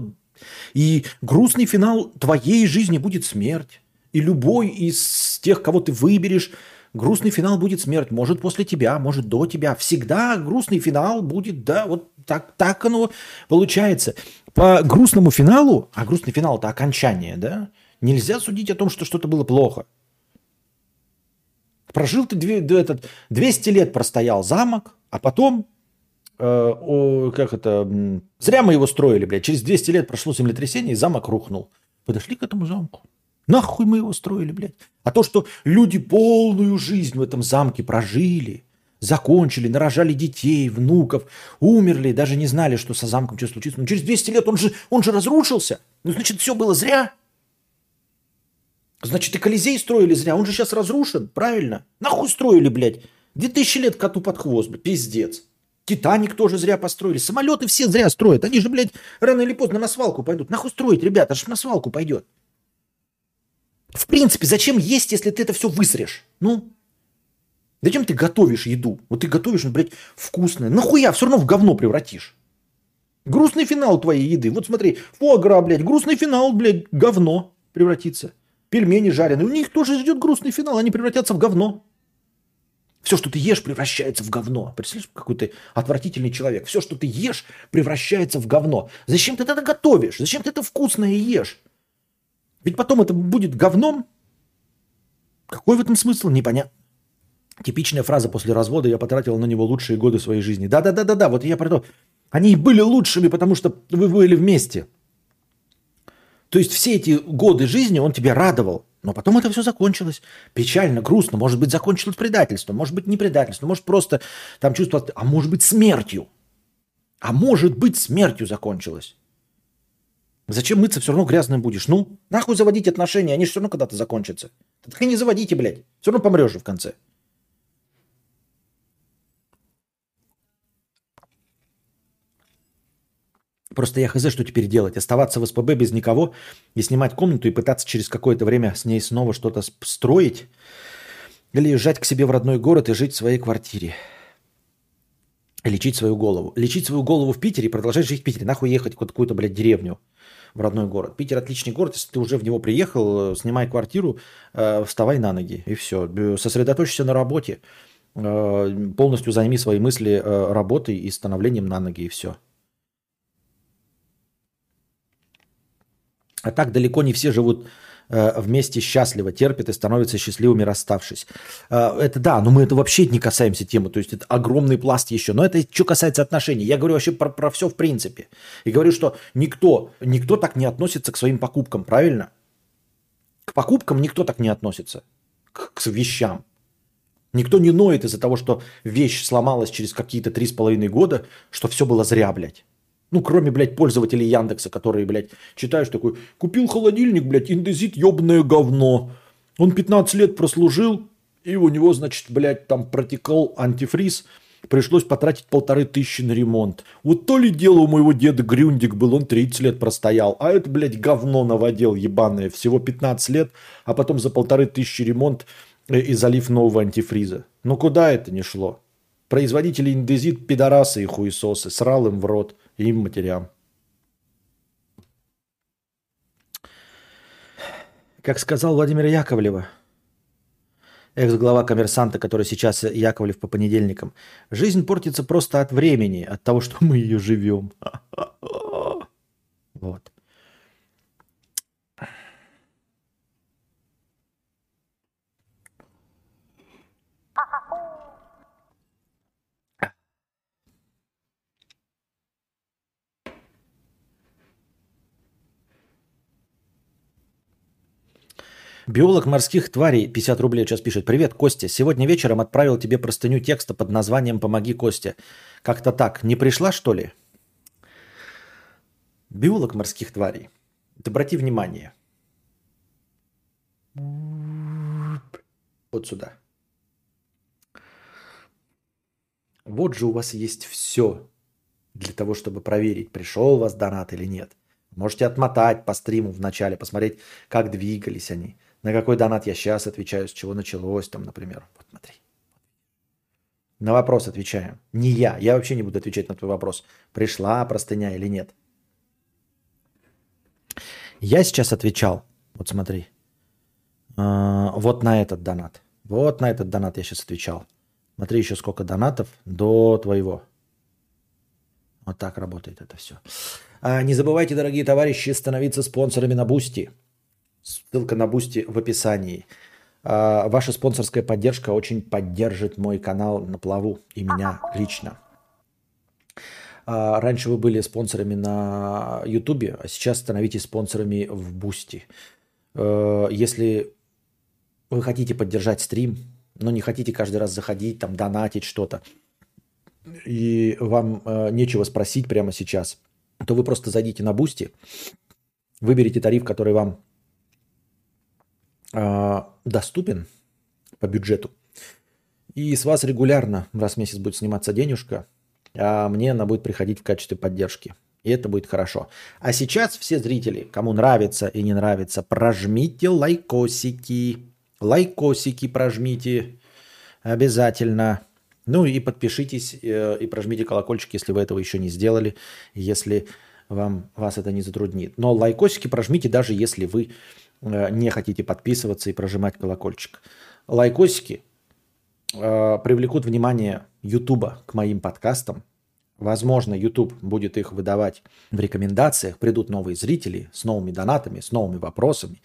Speaker 1: И грустный финал твоей жизни будет смерть. И любой из тех, кого ты выберешь, грустный финал будет смерть. Может после тебя, может до тебя. Всегда грустный финал будет, да, вот так, так оно получается. По грустному финалу, а грустный финал – это окончание, да, нельзя судить о том, что что-то было плохо. Прожил ты этот, 200 лет простоял замок, а потом, э, как это, зря мы его строили, блядь. Через 200 лет прошло землетрясение, и замок рухнул. Подошли к этому замку. Нахуй мы его строили, блядь. А то, что люди полную жизнь в этом замке прожили, закончили, нарожали детей, внуков, умерли, даже не знали, что со замком что случится. Но через 200 лет он же, он же разрушился. Ну, значит, все было зря. Значит, и Колизей строили зря. Он же сейчас разрушен, правильно? Нахуй строили, блядь? 2000 лет коту под хвост, блядь, пиздец. Титаник тоже зря построили. Самолеты все зря строят. Они же, блядь, рано или поздно на свалку пойдут. Нахуй строить, ребята, аж на свалку пойдет. В принципе, зачем есть, если ты это все высрешь? Ну, зачем ты готовишь еду? Вот ты готовишь, ну, блядь, вкусное. Нахуя? Все равно в говно превратишь. Грустный финал твоей еды. Вот смотри, фуагра, блядь, грустный финал, блядь, говно превратится пельмени жареные. У них тоже ждет грустный финал, они превратятся в говно. Все, что ты ешь, превращается в говно. Представляешь, какой ты отвратительный человек. Все, что ты ешь, превращается в говно. Зачем ты это готовишь? Зачем ты это вкусное ешь? Ведь потом это будет говном. Какой в этом смысл? Непонятно. Типичная фраза после развода «я потратил на него лучшие годы своей жизни». Да-да-да-да-да, вот я про то. Они были лучшими, потому что вы были вместе. То есть все эти годы жизни он тебя радовал. Но потом это все закончилось. Печально, грустно. Может быть, закончилось предательством. Может быть, не предательством. Может, просто там чувство... А может быть, смертью. А может быть, смертью закончилось. Зачем мыться, все равно грязным будешь. Ну, нахуй заводить отношения, они же все равно когда-то закончатся. Так и не заводите, блядь. Все равно помрешь же в конце. Просто я хз, что теперь делать? Оставаться в СПБ без никого и снимать комнату и пытаться через какое-то время с ней снова что-то строить? Или езжать к себе в родной город и жить в своей квартире? Лечить свою голову. Лечить свою голову в Питере и продолжать жить в Питере. Нахуй ехать в какую-то, блядь, деревню в родной город. Питер отличный город. Если ты уже в него приехал, снимай квартиру, э, вставай на ноги и все. Сосредоточься на работе. Э, полностью займи свои мысли э, работой и становлением на ноги и все. А так далеко не все живут э, вместе счастливо, терпят и становятся счастливыми, расставшись. Э, это да, но мы это вообще не касаемся темы, то есть это огромный пласт еще. Но это что касается отношений. Я говорю вообще про, про все в принципе. И говорю, что никто, никто так не относится к своим покупкам, правильно? К покупкам никто так не относится, к, к вещам. Никто не ноет из-за того, что вещь сломалась через какие-то три с половиной года, что все было зря, блядь. Ну, кроме, блядь, пользователей Яндекса, которые, блядь, читаешь такой, купил холодильник, блядь, индезит, ебаное говно. Он 15 лет прослужил, и у него, значит, блядь, там протекал антифриз, пришлось потратить полторы тысячи на ремонт. Вот то ли дело у моего деда Грюндик был, он 30 лет простоял, а это, блядь, говно наводил ебаное, всего 15 лет, а потом за полторы тысячи ремонт э, и залив нового антифриза. Ну куда это не шло? Производители индезит, пидорасы и хуесосы, срал им в рот и им матерям. Как сказал Владимир Яковлева, экс-глава коммерсанта, который сейчас Яковлев по понедельникам, жизнь портится просто от времени, от того, что мы ее живем. Вот. Биолог морских тварей 50 рублей сейчас пишет. Привет, Костя. Сегодня вечером отправил тебе простыню текста под названием «Помоги, Костя». Как-то так. Не пришла, что ли? Биолог морских тварей. Ты обрати внимание. Вот сюда. Вот же у вас есть все для того, чтобы проверить, пришел у вас донат или нет. Можете отмотать по стриму в начале, посмотреть, как двигались они. На какой донат я сейчас отвечаю, с чего началось там, например. Вот смотри. На вопрос отвечаю. Не я. Я вообще не буду отвечать на твой вопрос. Пришла простыня или нет. Я сейчас отвечал. Вот смотри. А, вот на этот донат. Вот на этот донат я сейчас отвечал. Смотри еще сколько донатов до твоего. Вот так работает это все. А, не забывайте, дорогие товарищи, становиться спонсорами на Boosty. Ссылка на Boosty в описании. А, ваша спонсорская поддержка очень поддержит мой канал на плаву и меня лично. А, раньше вы были спонсорами на Ютубе, а сейчас становитесь спонсорами в Boosty. А, если вы хотите поддержать стрим, но не хотите каждый раз заходить, там, донатить что-то, и вам нечего спросить прямо сейчас, то вы просто зайдите на Boosty, выберите тариф, который вам доступен по бюджету. И с вас регулярно раз в месяц будет сниматься денежка, а мне она будет приходить в качестве поддержки. И это будет хорошо. А сейчас все зрители, кому нравится и не нравится, прожмите лайкосики. Лайкосики прожмите обязательно. Ну и подпишитесь э, и прожмите колокольчик, если вы этого еще не сделали, если вам, вас это не затруднит. Но лайкосики прожмите даже если вы не хотите подписываться и прожимать колокольчик. Лайкосики э, привлекут внимание Ютуба к моим подкастам. Возможно, YouTube будет их выдавать в рекомендациях. Придут новые зрители с новыми донатами, с новыми вопросами.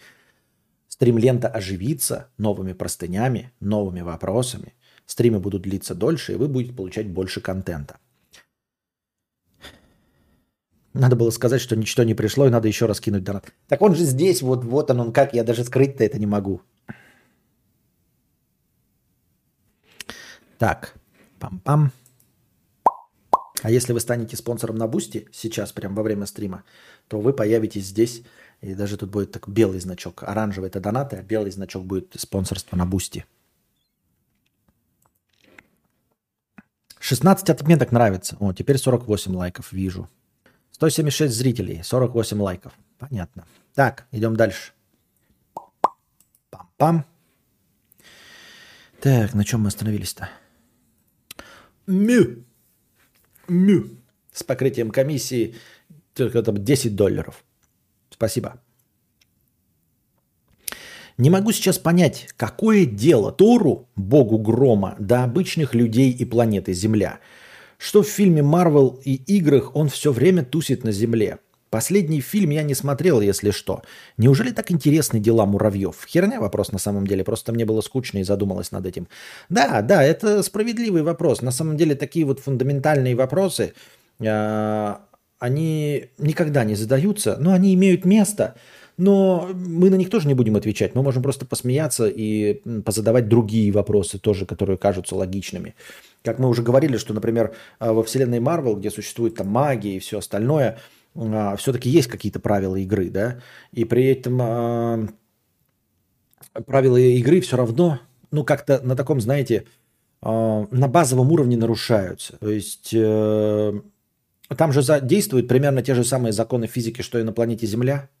Speaker 1: Стримлента оживится новыми простынями, новыми вопросами. Стримы будут длиться дольше, и вы будете получать больше контента. Надо было сказать, что ничто не пришло, и надо еще раз кинуть донат. Так он же здесь, вот, вот он, он как, я даже скрыть-то это не могу. Так, пам-пам. А если вы станете спонсором на Boosty сейчас, прямо во время стрима, то вы появитесь здесь, и даже тут будет так белый значок. Оранжевый это донаты, а белый значок будет спонсорство на Boosty. 16 отметок нравится. О, теперь 48 лайков вижу. 176 зрителей, 48 лайков. Понятно. Так, идем дальше. Пам-пам. Так, на чем мы остановились-то? Мю. Мю. С покрытием комиссии только там 10 долларов. Спасибо. Не могу сейчас понять, какое дело Тору, богу грома, до обычных людей и планеты Земля. Что в фильме Марвел и играх он все время тусит на Земле. Последний фильм я не смотрел, если что. Неужели так интересны дела муравьев? Херня вопрос на самом деле, просто мне было скучно и задумалась над этим. Да, да, это справедливый вопрос. На самом деле такие вот фундаментальные вопросы, э, они никогда не задаются, но они имеют место – но мы на них тоже не будем отвечать. Мы можем просто посмеяться и позадавать другие вопросы тоже, которые кажутся логичными. Как мы уже говорили, что, например, а, во вселенной Марвел, где существует там магия и все остальное, а, все-таки есть какие-то правила игры, да, и при этом а, правила игры все равно, ну, как-то на таком, знаете, на базовом уровне нарушаются. То есть э, там же действуют примерно те же самые законы физики, что и на планете Земля – а,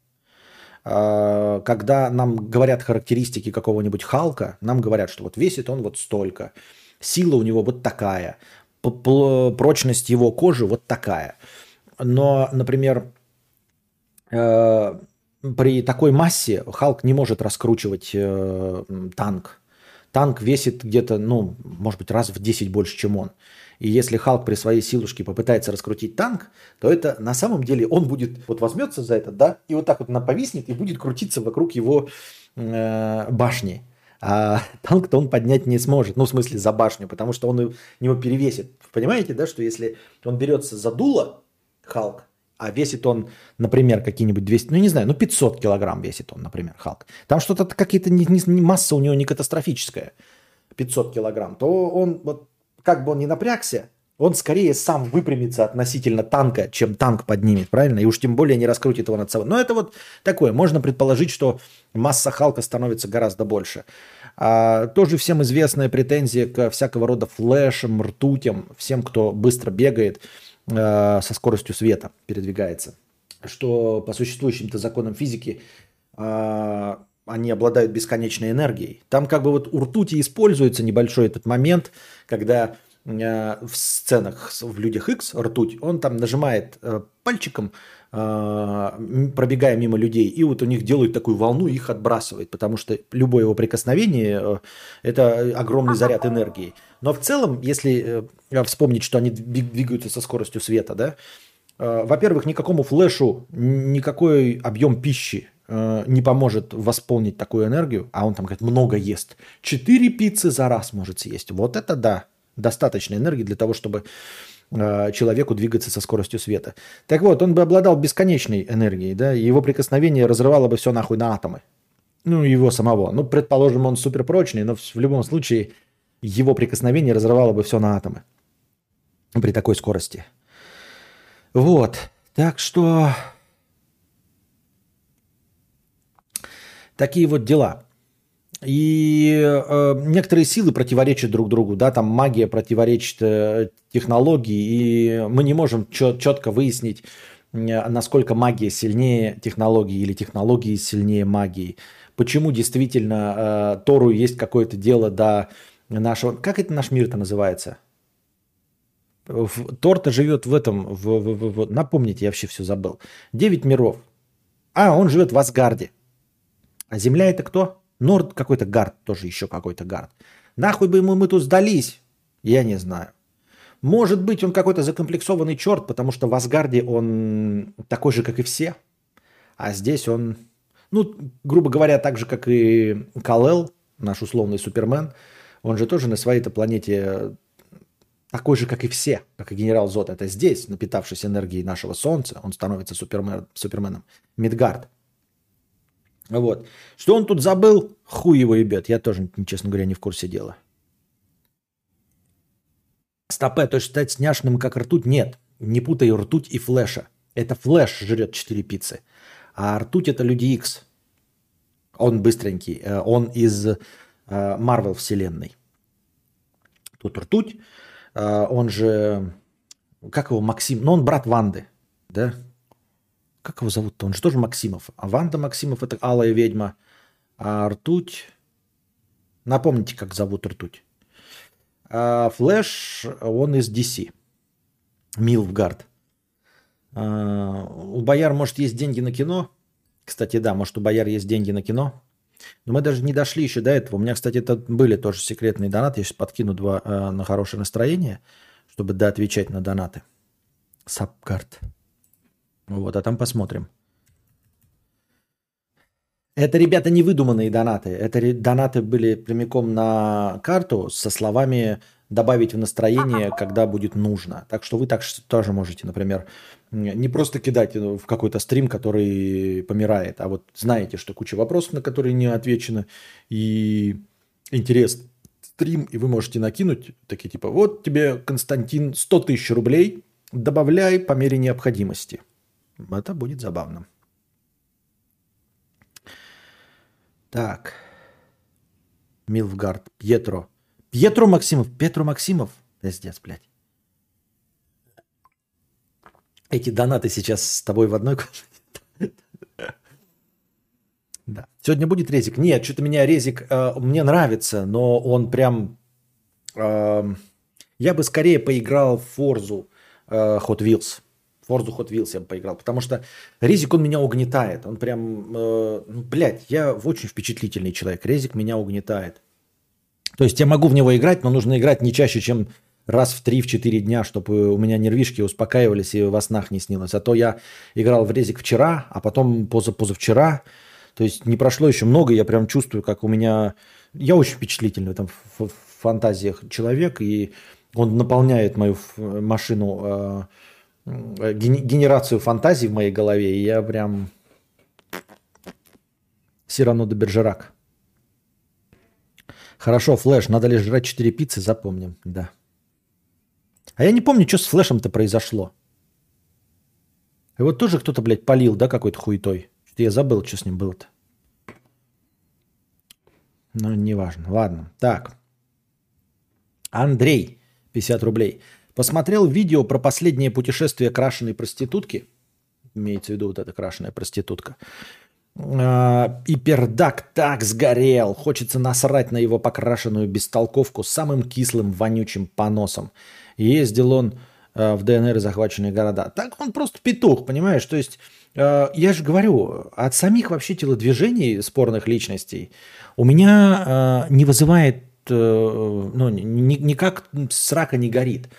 Speaker 1: когда нам говорят характеристики какого-нибудь Халка, нам говорят, что вот весит он вот столько, сила у него вот такая, прочность его кожи вот такая. Но, например, э, при такой массе Халк не может раскручивать э, танк. Танк весит где-то, ну, может быть, раз в 10 больше, чем он. И если Халк при своей силушке попытается раскрутить танк, то это на самом деле он будет, вот возьмется за это, да, и вот так вот она повиснет и будет крутиться вокруг его э, башни. А танк-то он поднять не сможет, ну, в смысле, за башню, потому что он его перевесит. Понимаете, да, что если он берется за дуло, Халк, а весит он, например, какие-нибудь 200, ну не знаю, ну 500 килограмм весит он, например, Халк. Там что-то какие-то не, не, масса у него не катастрофическая, 500 килограмм, то он вот как бы он ни напрягся, он скорее сам выпрямится относительно танка, чем танк поднимет, правильно? И уж тем более не раскрутит его над собой. Но это вот такое. Можно предположить, что масса Халка становится гораздо больше. А, тоже всем известная претензия к всякого рода флешам, ртутям, всем, кто быстро бегает э, со скоростью света, передвигается. Что по существующим-то законам физики э, они обладают бесконечной энергией. Там как бы вот у ртути используется небольшой этот момент, когда э, в сценах в «Людях X ртуть, он там нажимает э, пальчиком, э, пробегая мимо людей, и вот у них делают такую волну, их отбрасывает, потому что любое его прикосновение это огромный заряд энергии. Но в целом, если вспомнить, что они двигаются со скоростью света, да, во-первых, никакому флешу никакой объем пищи не поможет восполнить такую энергию, а он там, говорит, много ест. Четыре пиццы за раз может съесть. Вот это да, достаточно энергии для того, чтобы э, человеку двигаться со скоростью света. Так вот, он бы обладал бесконечной энергией, да, его прикосновение разрывало бы все нахуй на атомы. Ну, его самого. Ну, предположим, он суперпрочный, но в любом случае его прикосновение разрывало бы все на атомы при такой скорости. Вот. Так что Такие вот дела. И э, некоторые силы противоречат друг другу, да, там магия противоречит э, технологии, и мы не можем чет- четко выяснить, э, насколько магия сильнее технологии или технологии сильнее магии. Почему действительно э, Тору есть какое-то дело до нашего... Как это наш мир-то называется? Тор-то живет в этом... В, в, в, в, напомните, я вообще все забыл. Девять миров. А, он живет в Асгарде. А Земля это кто? Норд какой-то гард, тоже еще какой-то гард. Нахуй бы ему мы тут сдались? Я не знаю. Может быть, он какой-то закомплексованный черт, потому что в Асгарде он такой же, как и все. А здесь он, ну, грубо говоря, так же, как и Калел, наш условный Супермен, он же тоже на своей-то планете такой же, как и все, как и генерал Зод. Это здесь, напитавшись энергией нашего Солнца, он становится супермен, суперменом. Мидгард. Вот. Что он тут забыл, хуй его ебет. Я тоже, честно говоря, не в курсе дела. Стопе, то есть стать сняшным, как ртуть? Нет. Не путай ртуть и флеша. Это флеш жрет 4 пиццы. А ртуть это люди X. Он быстренький. Э, он из Марвел вселенной. Тут ртуть. Э, он же... Как его Максим? Ну, он брат Ванды. Да? Как его зовут-то? Он же тоже Максимов. А Ванда Максимов это алая ведьма. А ртуть... Напомните, как зовут ртуть. А Флэш, он из DC. Милфгард. А, у Бояр, может, есть деньги на кино? Кстати, да, может, у Бояр есть деньги на кино? Но мы даже не дошли еще до этого. У меня, кстати, это были тоже секретные донаты. Я сейчас подкину два э, на хорошее настроение, чтобы да, отвечать на донаты. Сапкарт. Вот, а там посмотрим. Это, ребята, не выдуманные донаты. Это донаты были прямиком на карту со словами добавить в настроение, когда будет нужно. Так что вы так тоже можете, например, не просто кидать в какой-то стрим, который помирает, а вот знаете, что куча вопросов, на которые не отвечено, и интерес стрим, и вы можете накинуть такие типа, вот тебе, Константин, 100 тысяч рублей, добавляй по мере необходимости. Это будет забавно. Так. Милфгард. Пьетро. Пьетро Максимов. Петро Максимов. Пиздец, блядь. Эти донаты сейчас с тобой в одной. Да. Сегодня будет резик? Нет, что-то меня резик э, мне нравится, но он прям... Э, я бы скорее поиграл в Форзу э, Hot Wheels. Форзу Hot Wheels я бы поиграл, потому что резик, он меня угнетает. Он прям, э, ну, блядь, я очень впечатлительный человек. Резик меня угнетает. То есть я могу в него играть, но нужно играть не чаще, чем раз в 3-4 дня, чтобы у меня нервишки успокаивались и во снах не снилось. А то я играл в резик вчера, а потом позапозавчера. То есть не прошло еще много, я прям чувствую, как у меня... Я очень впечатлительный там в фантазиях человек, и он наполняет мою машину, э, генерацию фантазий в моей голове, и я прям... Сирано де Бержерак. Хорошо, Флэш, надо лишь жрать 4 пиццы, запомним, да. А я не помню, что с флешем-то произошло. Вот тоже кто-то, блядь, полил, да, какой-то хуетой. Что-то я забыл, что с ним было-то. Ну, неважно. Ладно. Так. Андрей, 50 рублей. Посмотрел видео про последнее путешествие крашеной проститутки. Имеется в виду вот эта крашеная проститутка. А, и пердак так сгорел. Хочется насрать на его покрашенную бестолковку самым кислым вонючим поносом. Ездил он э, в ДНР захваченные города. Так он просто петух, понимаешь? То есть, э, я же говорю, от самих вообще телодвижений спорных личностей у меня э, не вызывает, ну, никак срака не горит.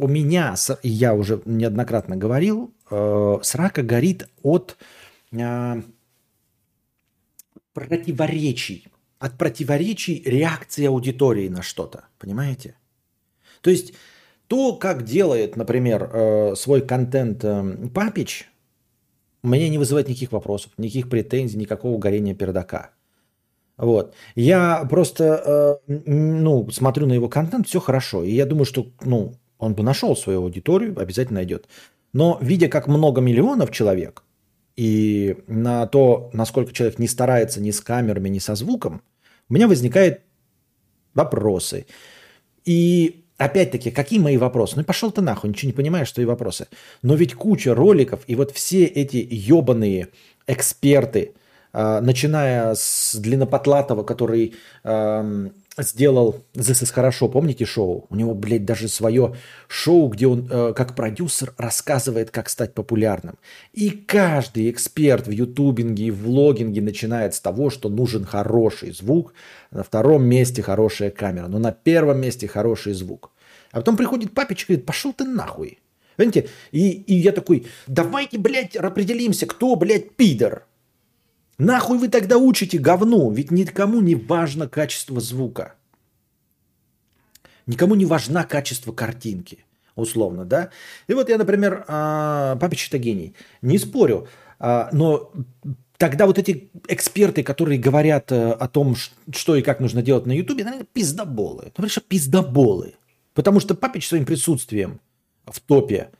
Speaker 1: У меня, я уже неоднократно говорил, срака горит от противоречий. От противоречий реакции аудитории на что-то. Понимаете? То есть то, как делает, например, э, свой контент э, Папич, мне не вызывает никаких вопросов, никаких претензий, никакого горения пердака. Вот. Я просто, э, ну, смотрю на его контент, все хорошо. И я думаю, что, ну, он бы нашел свою аудиторию, обязательно найдет. Но видя, как много миллионов человек, и на то, насколько человек не старается ни с камерами, ни со звуком, у меня возникают вопросы. И Опять-таки, какие мои вопросы? Ну пошел ты нахуй, ничего не понимаешь, что и вопросы. Но ведь куча роликов, и вот все эти ебаные эксперты, э, начиная с Длиннопотлатова, который сделал This is хорошо, помните шоу? У него, блядь, даже свое шоу, где он э, как продюсер рассказывает, как стать популярным. И каждый эксперт в ютубинге и влогинге начинает с того, что нужен хороший звук, на втором месте хорошая камера, но на первом месте хороший звук. А потом приходит папичка и говорит, пошел ты нахуй. Понимаете? И, и я такой, давайте, блядь, определимся, кто, блядь, пидор. Нахуй вы тогда учите говну? Ведь никому не важно качество звука. Никому не важна качество картинки, условно, да. И вот я, например, а, это гений. Не спорю, а, но тогда вот эти эксперты, которые говорят э, о том, что и как нужно делать на Ютубе, наверное, пиздоболы. Ну, что пиздоболы. Потому что Папич своим присутствием в топе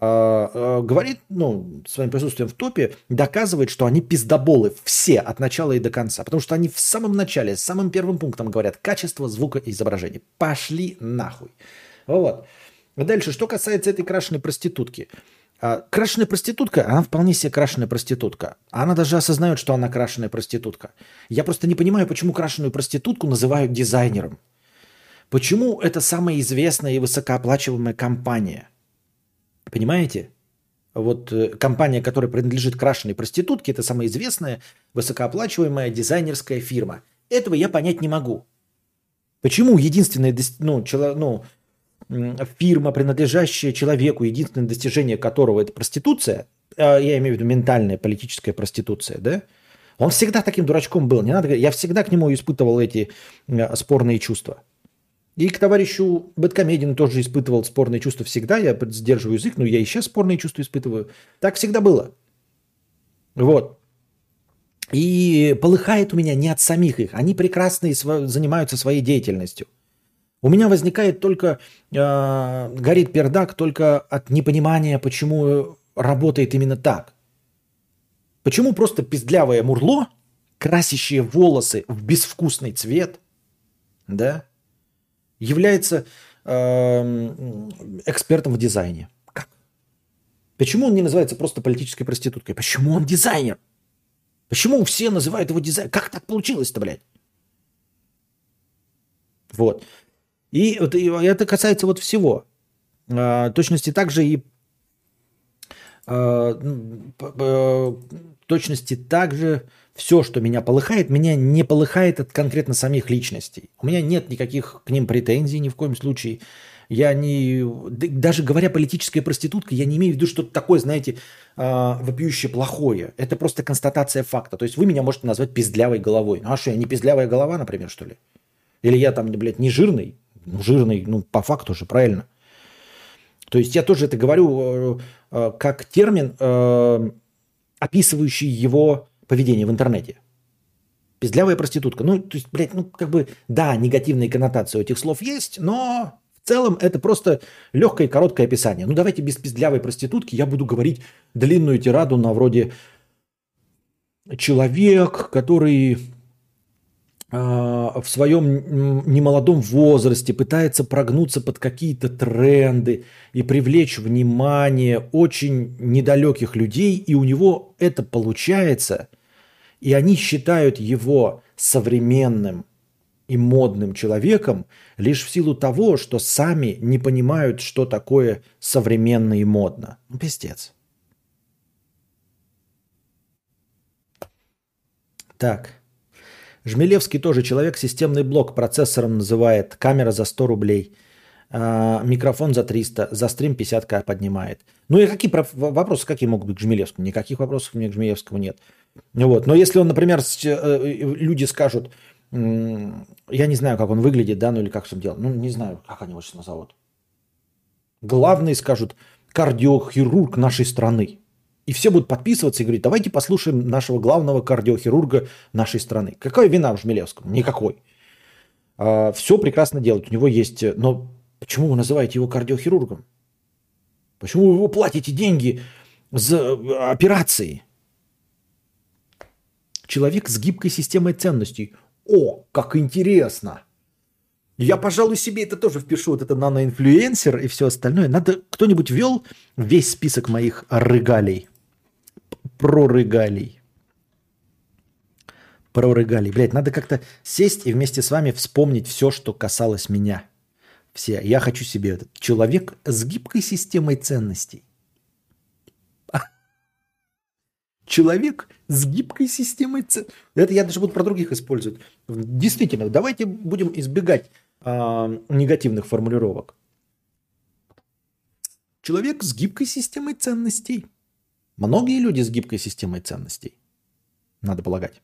Speaker 1: говорит, ну, своим присутствием в топе доказывает, что они пиздоболы все от начала и до конца. Потому что они в самом начале, с самым первым пунктом говорят качество звука и изображения. Пошли нахуй. Вот. Дальше, что касается этой крашеной проститутки. А, крашеная проститутка, она вполне себе крашеная проститутка. Она даже осознает, что она крашеная проститутка. Я просто не понимаю, почему крашеную проститутку называют дизайнером. Почему это самая известная и высокооплачиваемая компания – Понимаете? Вот э, компания, которая принадлежит крашеной проститутке, это самая известная, высокооплачиваемая дизайнерская фирма. Этого я понять не могу. Почему единственное, ну, чело, ну, фирма, принадлежащая человеку, единственное достижение которого это проституция, а, я имею в виду ментальная политическая проституция, да? Он всегда таким дурачком был. Не надо, я всегда к нему испытывал эти спорные чувства. И к товарищу Бэткомедину тоже испытывал спорные чувства всегда. Я сдерживаю язык, но я и сейчас спорные чувства испытываю. Так всегда было. Вот. И полыхает у меня не от самих их. Они прекрасно занимаются своей деятельностью. У меня возникает только, э, горит пердак только от непонимания, почему работает именно так. Почему просто пиздлявое мурло, красящее волосы в безвкусный цвет, да, является э, экспертом в дизайне. Как? Почему он не называется просто политической проституткой? Почему он дизайнер? Почему все называют его дизайнером? Как так получилось-то, блядь? Вот. И, это касается вот всего. А, точности также и точности также все, что меня полыхает, меня не полыхает от конкретно самих личностей. У меня нет никаких к ним претензий ни в коем случае. Я не... Даже говоря политическая проститутка, я не имею в виду что-то такое, знаете, э, вопиющее плохое. Это просто констатация факта. То есть вы меня можете назвать пиздлявой головой. Ну а что, я не пиздлявая голова, например, что ли? Или я там, блядь, не жирный? Ну, жирный, ну, по факту же, правильно. То есть я тоже это говорю э, э, как термин, э, описывающий его поведение в интернете. Пиздлявая проститутка. Ну, то есть, блядь, ну, как бы, да, негативные коннотации у этих слов есть, но в целом это просто легкое и короткое описание. Ну, давайте без пиздлявой проститутки я буду говорить длинную тираду на вроде человек, который в своем немолодом возрасте пытается прогнуться под какие-то тренды и привлечь внимание очень недалеких людей, и у него это получается – и они считают его современным и модным человеком лишь в силу того, что сами не понимают, что такое современно и модно. Ну, пиздец. Так. Жмелевский тоже человек, системный блок процессором называет, камера за 100 рублей, а, микрофон за 300, за стрим 50к поднимает. Ну и какие вопросы, какие могут быть к Жмелевскому? Никаких вопросов меня к Жмелевскому нет. Вот. Но если он, например, э, люди скажут, я не знаю, как он выглядит, да, ну или как он делает, ну не знаю, как они его сейчас назовут. Главный скажут, кардиохирург нашей страны. И все будут подписываться и говорить, давайте послушаем нашего главного кардиохирурга нашей страны. Какая вина в Жмелевском? Никакой. А, все прекрасно делает. У него есть... Но почему вы называете его кардиохирургом? Почему вы его платите деньги за э, операции? Человек с гибкой системой ценностей. О, как интересно! Я, пожалуй, себе это тоже впишу, вот это наноинфлюенсер и все остальное. Надо, кто-нибудь ввел весь список моих рыгалей? Прорыгалей. Прорыгалей. Блять, надо как-то сесть и вместе с вами вспомнить все, что касалось меня. Все. Я хочу себе этот человек с гибкой системой ценностей. человек с гибкой системой цен. Это я даже буду про других использовать. Действительно, давайте будем избегать э, негативных формулировок. Человек с гибкой системой ценностей. Многие люди с гибкой системой ценностей. Надо полагать.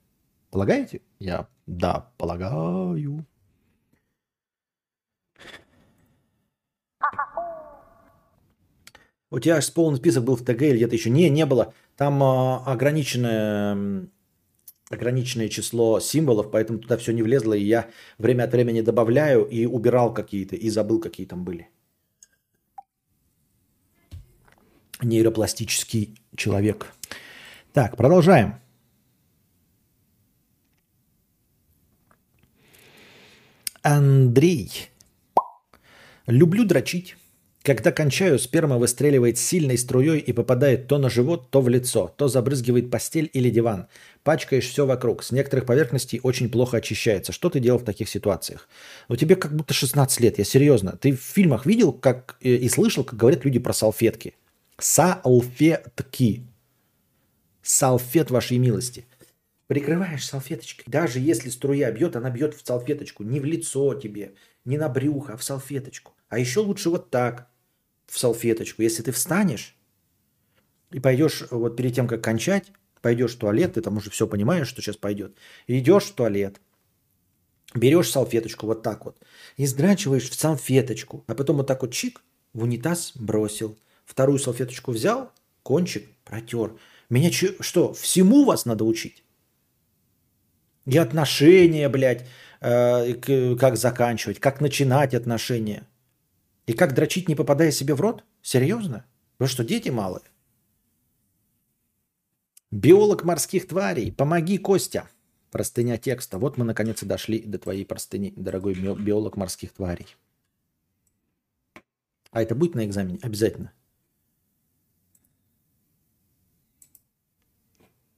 Speaker 1: Полагаете? Я да, полагаю. У тебя аж полный список был в ТГ или где-то еще. Не, не было. Там э, ограниченное, ограниченное число символов, поэтому туда все не влезло. И я время от времени добавляю и убирал какие-то, и забыл, какие там были. Нейропластический человек. Так, продолжаем. Андрей. Люблю дрочить. Когда кончаю, сперма выстреливает сильной струей и попадает то на живот, то в лицо, то забрызгивает постель или диван. Пачкаешь все вокруг. С некоторых поверхностей очень плохо очищается. Что ты делал в таких ситуациях? У тебе как будто 16 лет, я серьезно. Ты в фильмах видел как, э, и слышал, как говорят люди про салфетки? Салфетки. Салфет вашей милости. Прикрываешь салфеточкой. Даже если струя бьет, она бьет в салфеточку. Не в лицо тебе, не на брюхо, а в салфеточку. А еще лучше вот так в салфеточку. Если ты встанешь и пойдешь вот перед тем, как кончать, пойдешь в туалет, ты там уже все понимаешь, что сейчас пойдет, идешь в туалет, берешь салфеточку вот так вот и сдрачиваешь в салфеточку, а потом вот так вот чик в унитаз бросил, вторую салфеточку взял, кончик протер. Меня че, что, всему вас надо учить? И отношения, блядь, э, как заканчивать, как начинать отношения – и как дрочить, не попадая себе в рот? Серьезно? Вы что, дети малые? Биолог морских тварей, помоги, Костя. Простыня текста. Вот мы наконец и дошли до твоей простыни, дорогой биолог морских тварей. А это будет на экзамене? Обязательно.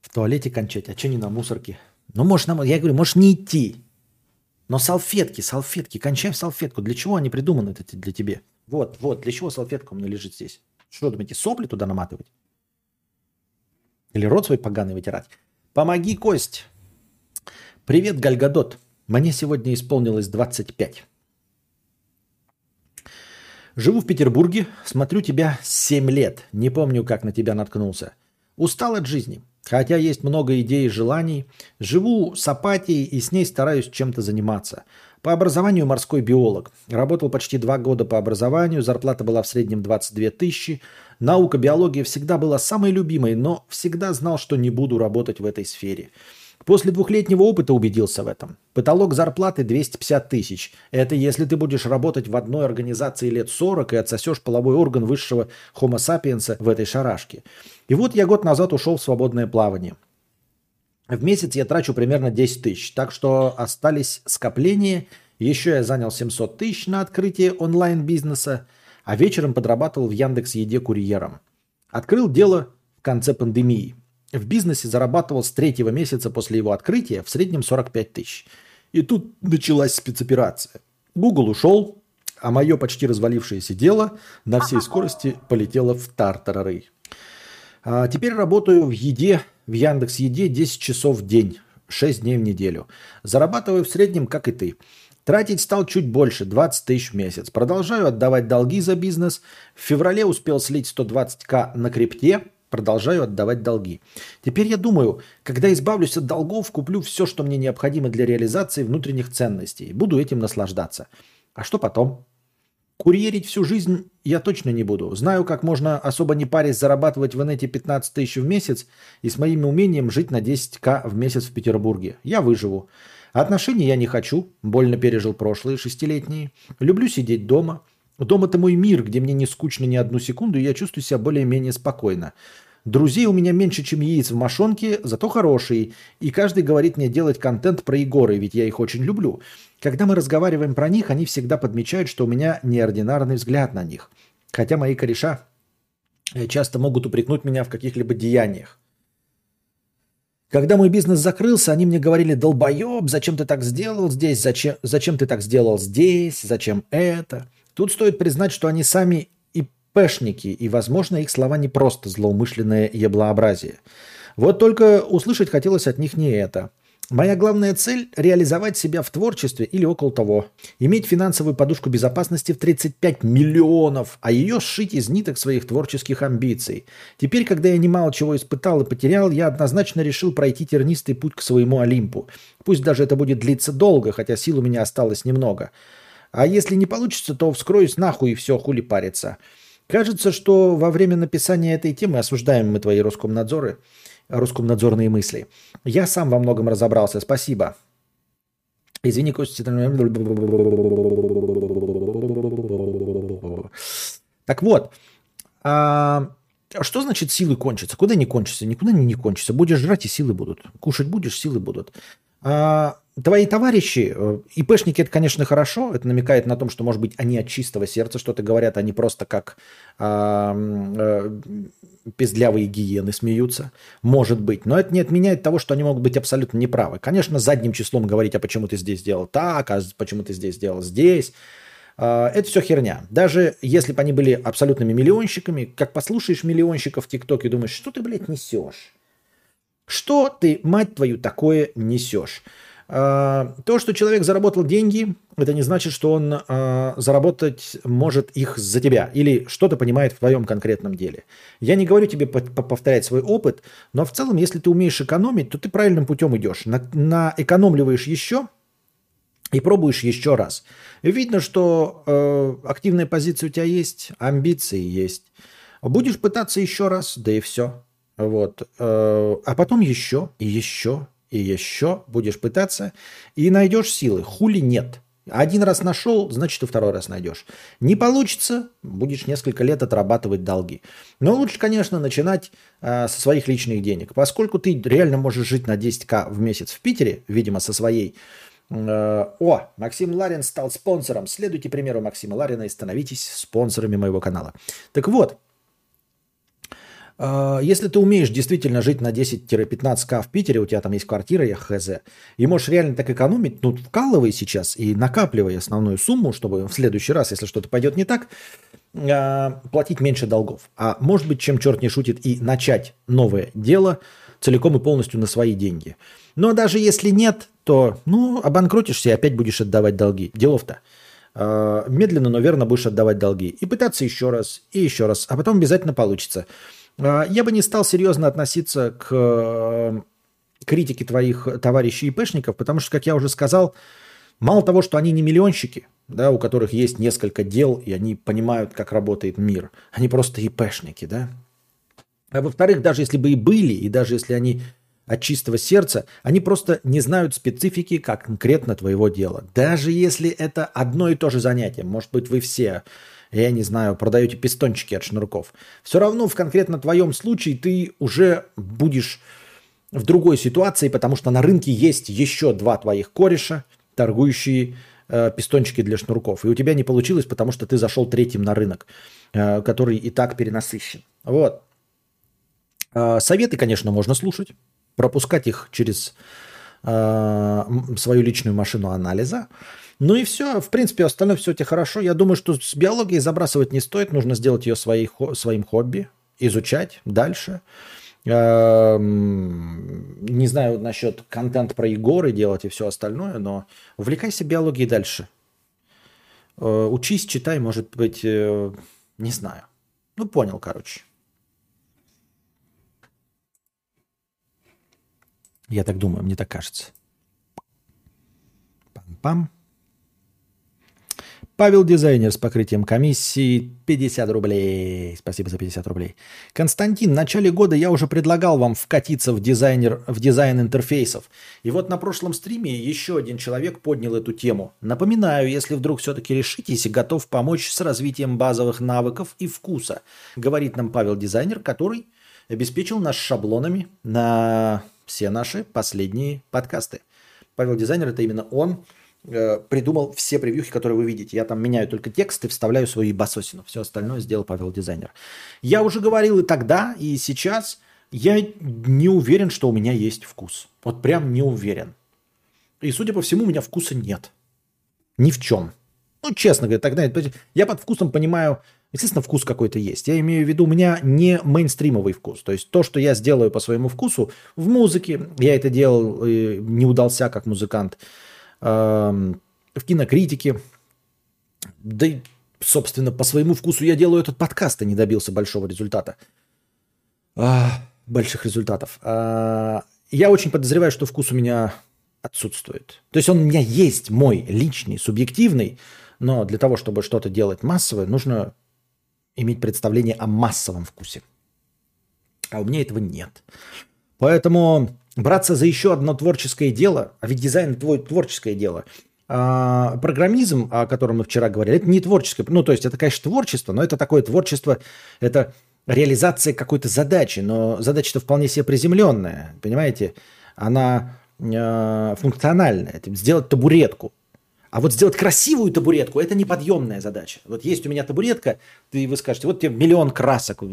Speaker 1: В туалете кончать, а что не на мусорке? Ну, может, на... я говорю, можешь не идти. Но салфетки, салфетки, кончаем салфетку. Для чего они придуманы для тебе? Вот, вот, для чего салфетка у меня лежит здесь? Что, думаете, сопли туда наматывать? Или рот свой поганый вытирать? Помоги, Кость. Привет, Гальгадот. Мне сегодня исполнилось 25. Живу в Петербурге, смотрю тебя 7 лет. Не помню, как на тебя наткнулся. Устал от жизни. Хотя есть много идей и желаний, живу с апатией и с ней стараюсь чем-то заниматься. По образованию морской биолог. Работал почти два года по образованию, зарплата была в среднем 22 тысячи. Наука биология всегда была самой любимой, но всегда знал, что не буду работать в этой сфере. После двухлетнего опыта убедился в этом. Потолок зарплаты 250 тысяч. Это если ты будешь работать в одной организации лет 40 и отсосешь половой орган высшего homo sapiens в этой шарашке. И вот я год назад ушел в свободное плавание. В месяц я трачу примерно 10 тысяч, так что остались скопления. Еще я занял 700 тысяч на открытие онлайн-бизнеса, а вечером подрабатывал в Яндекс Еде курьером. Открыл дело в конце пандемии. В бизнесе зарабатывал с третьего месяца после его открытия в среднем 45 тысяч. И тут началась спецоперация. Google ушел, а мое почти развалившееся дело на всей скорости полетело в тартарары. А теперь работаю в еде, в Яндекс Еде 10 часов в день, 6 дней в неделю. Зарабатываю в среднем, как и ты. Тратить стал чуть больше, 20 тысяч в месяц. Продолжаю отдавать долги за бизнес. В феврале успел слить 120к на крипте, продолжаю отдавать долги. Теперь я думаю, когда избавлюсь от долгов, куплю все, что мне необходимо для реализации внутренних ценностей. Буду этим наслаждаться. А что потом? Курьерить всю жизнь я точно не буду. Знаю, как можно особо не парясь зарабатывать в инете 15 тысяч в месяц и с моим умением жить на 10к в месяц в Петербурге. Я выживу. Отношений я не хочу, больно пережил прошлые шестилетние. Люблю сидеть дома. Дом это мой мир, где мне не скучно ни одну секунду, и я чувствую себя более-менее спокойно. Друзей у меня меньше, чем яиц в мошонке, зато хорошие. И каждый говорит мне делать контент про Егоры, ведь я их очень люблю. Когда мы разговариваем про них, они всегда подмечают, что у меня неординарный взгляд на них. Хотя мои кореша э, часто могут упрекнуть меня в каких-либо деяниях. Когда мой бизнес закрылся, они мне говорили, долбоеб, зачем ты так сделал здесь, зачем, зачем ты так сделал здесь, зачем это. Тут стоит признать, что они сами ИПшники, и, возможно, их слова не просто злоумышленное еблообразие. Вот только услышать хотелось от них не это. Моя главная цель – реализовать себя в творчестве или около того. Иметь финансовую подушку безопасности в 35 миллионов, а ее сшить из ниток своих творческих амбиций. Теперь, когда я немало чего испытал и потерял, я однозначно решил пройти тернистый путь к своему Олимпу. Пусть даже это будет длиться долго, хотя сил у меня осталось немного. А если не получится, то вскроюсь нахуй и все, хули париться. Кажется, что во время написания этой темы осуждаем мы твои Роскомнадзоры, Роскомнадзорные мысли. Я сам во многом разобрался. Спасибо. Извини, Костя. Так вот, а, что значит силы кончатся? Куда не кончатся? Никуда не, кончатся. Будешь жрать, и силы будут. Кушать будешь, силы будут. А, твои товарищи, э, ИПшники, это, конечно, хорошо. Это намекает на том, что, может быть, они от чистого сердца что-то говорят, они просто как а, а, пиздлявые гиены смеются. Может быть. Но это не отменяет того, что они могут быть абсолютно неправы. Конечно, задним числом говорить, а почему ты здесь сделал так, а почему ты здесь сделал здесь. А, это все херня. Даже если бы они были абсолютными миллионщиками, как послушаешь миллионщиков в ТикТоке, думаешь, что ты, блядь, несешь? Что ты, мать твою, такое несешь? А, то, что человек заработал деньги, это не значит, что он а, заработать может их за тебя или что-то понимает в твоем конкретном деле. Я не говорю тебе повторять свой опыт, но в целом, если ты умеешь экономить, то ты правильным путем идешь. На, на экономливаешь еще – и пробуешь еще раз. Видно, что э, активная позиция у тебя есть, амбиции есть. Будешь пытаться еще раз, да и все. Вот. Э, а потом еще, и еще, и еще будешь пытаться, и найдешь силы. Хули нет. Один раз нашел, значит, и второй раз найдешь. Не получится, будешь несколько лет отрабатывать долги. Но лучше, конечно, начинать э, со своих личных денег. Поскольку ты реально можешь жить на 10к в месяц в Питере, видимо, со своей Э, о, Максим Ларин стал спонсором. Следуйте примеру Максима Ларина и становитесь спонсорами моего канала. Так вот, если ты умеешь действительно жить на 10-15к в Питере, у тебя там есть квартира, я хз, и можешь реально так экономить, ну, вкалывай сейчас и накапливай основную сумму, чтобы в следующий раз, если что-то пойдет не так, э, платить меньше долгов. А может быть, чем черт не шутит, и начать новое дело целиком и полностью на свои деньги – но даже если нет, то, ну, обанкротишься и опять будешь отдавать долги. Делов-то. А, медленно, но верно будешь отдавать долги. И пытаться еще раз, и еще раз. А потом обязательно получится. А, я бы не стал серьезно относиться к э, критике твоих товарищей ИПшников, потому что, как я уже сказал, мало того, что они не миллионщики, да, у которых есть несколько дел, и они понимают, как работает мир, они просто ИПшники, да. А во-вторых, даже если бы и были, и даже если они от чистого сердца, они просто не знают специфики как конкретно твоего дела. Даже если это одно и то же занятие, может быть, вы все, я не знаю, продаете пистончики от шнурков, все равно в конкретно твоем случае ты уже будешь в другой ситуации, потому что на рынке есть еще два твоих кореша, торгующие э, пистончики для шнурков. И у тебя не получилось, потому что ты зашел третьим на рынок, э, который и так перенасыщен. Вот. Э, советы, конечно, можно слушать пропускать их через свою личную машину анализа. Ну и все, в принципе, остальное все тебе хорошо. Я думаю, что с биологией забрасывать не стоит, нужно сделать ее своей, своим хобби, изучать дальше. Э, не знаю насчет контент про Егоры делать и все остальное, но увлекайся биологией дальше. Э, учись, читай, может быть, э, не знаю. Ну, понял, короче. Я так думаю, мне так кажется. Пам-пам. Павел Дизайнер с покрытием комиссии 50 рублей. Спасибо за 50 рублей. Константин, в начале года я уже предлагал вам вкатиться в, дизайнер, в дизайн интерфейсов. И вот на прошлом стриме еще один человек поднял эту тему. Напоминаю, если вдруг все-таки решитесь и готов помочь с развитием базовых навыков и вкуса, говорит нам Павел Дизайнер, который обеспечил нас шаблонами на все наши последние подкасты. Павел Дизайнер – это именно он э, придумал все превьюхи, которые вы видите. Я там меняю только текст и вставляю свою басосину. Все остальное сделал Павел Дизайнер. Я уже говорил и тогда, и сейчас. Я не уверен, что у меня есть вкус. Вот прям не уверен. И, судя по всему, у меня вкуса нет. Ни в чем. Ну, честно говоря, тогда я под вкусом понимаю Естественно, вкус какой-то есть. Я имею в виду, у меня не мейнстримовый вкус. То есть то, что я сделаю по своему вкусу в музыке, я это делал, не удался как музыкант, эм, в кинокритике, да и, собственно, по своему вкусу я делаю этот подкаст, и не добился большого результата. А, больших результатов. А, я очень подозреваю, что вкус у меня отсутствует. То есть он у меня есть мой личный, субъективный, но для того, чтобы что-то делать массовое, нужно иметь представление о массовом вкусе. А у меня этого нет. Поэтому браться за еще одно творческое дело, а ведь дизайн твой творческое дело, а, программизм, о котором мы вчера говорили, это не творческое, ну то есть это, конечно, творчество, но это такое творчество, это реализация какой-то задачи, но задача-то вполне себе приземленная, понимаете? Она э, функциональная. Сделать табуретку. А вот сделать красивую табуретку – это неподъемная задача. Вот есть у меня табуретка, ты вы скажете, вот тебе миллион красок,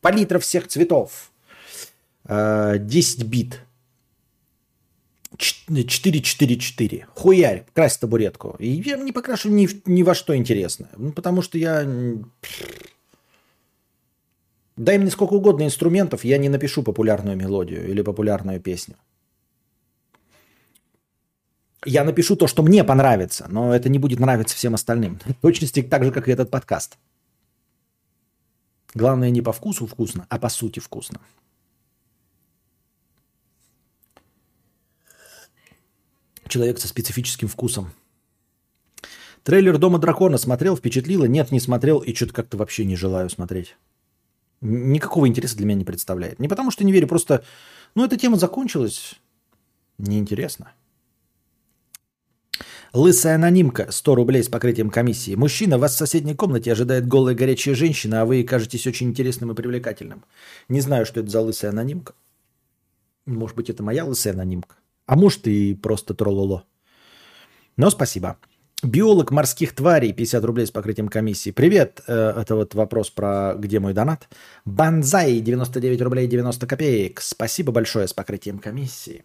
Speaker 1: палитра всех цветов, 10 э, бит, 4-4-4. Хуярь, крась табуретку. И я не покрашу ни, ни во что интересное. Ну, потому что я Дай мне сколько угодно инструментов, я не напишу популярную мелодию или популярную песню. Я напишу то, что мне понравится, но это не будет нравиться всем остальным. В точности так же, как и этот подкаст. Главное не по вкусу вкусно, а по сути вкусно. Человек со специфическим вкусом. Трейлер «Дома дракона» смотрел, впечатлило? Нет, не смотрел и что-то как-то вообще не желаю смотреть никакого интереса для меня не представляет. Не потому что не верю, просто, ну, эта тема закончилась, неинтересно. Лысая анонимка, 100 рублей с покрытием комиссии. Мужчина, вас в соседней комнате ожидает голая горячая женщина, а вы кажетесь очень интересным и привлекательным. Не знаю, что это за лысая анонимка. Может быть, это моя лысая анонимка. А может, и просто трололо. Но спасибо. Биолог морских тварей, 50 рублей с покрытием комиссии. Привет, э, это вот вопрос про где мой донат. Банзай, 99 рублей 90 копеек. Спасибо большое с покрытием комиссии.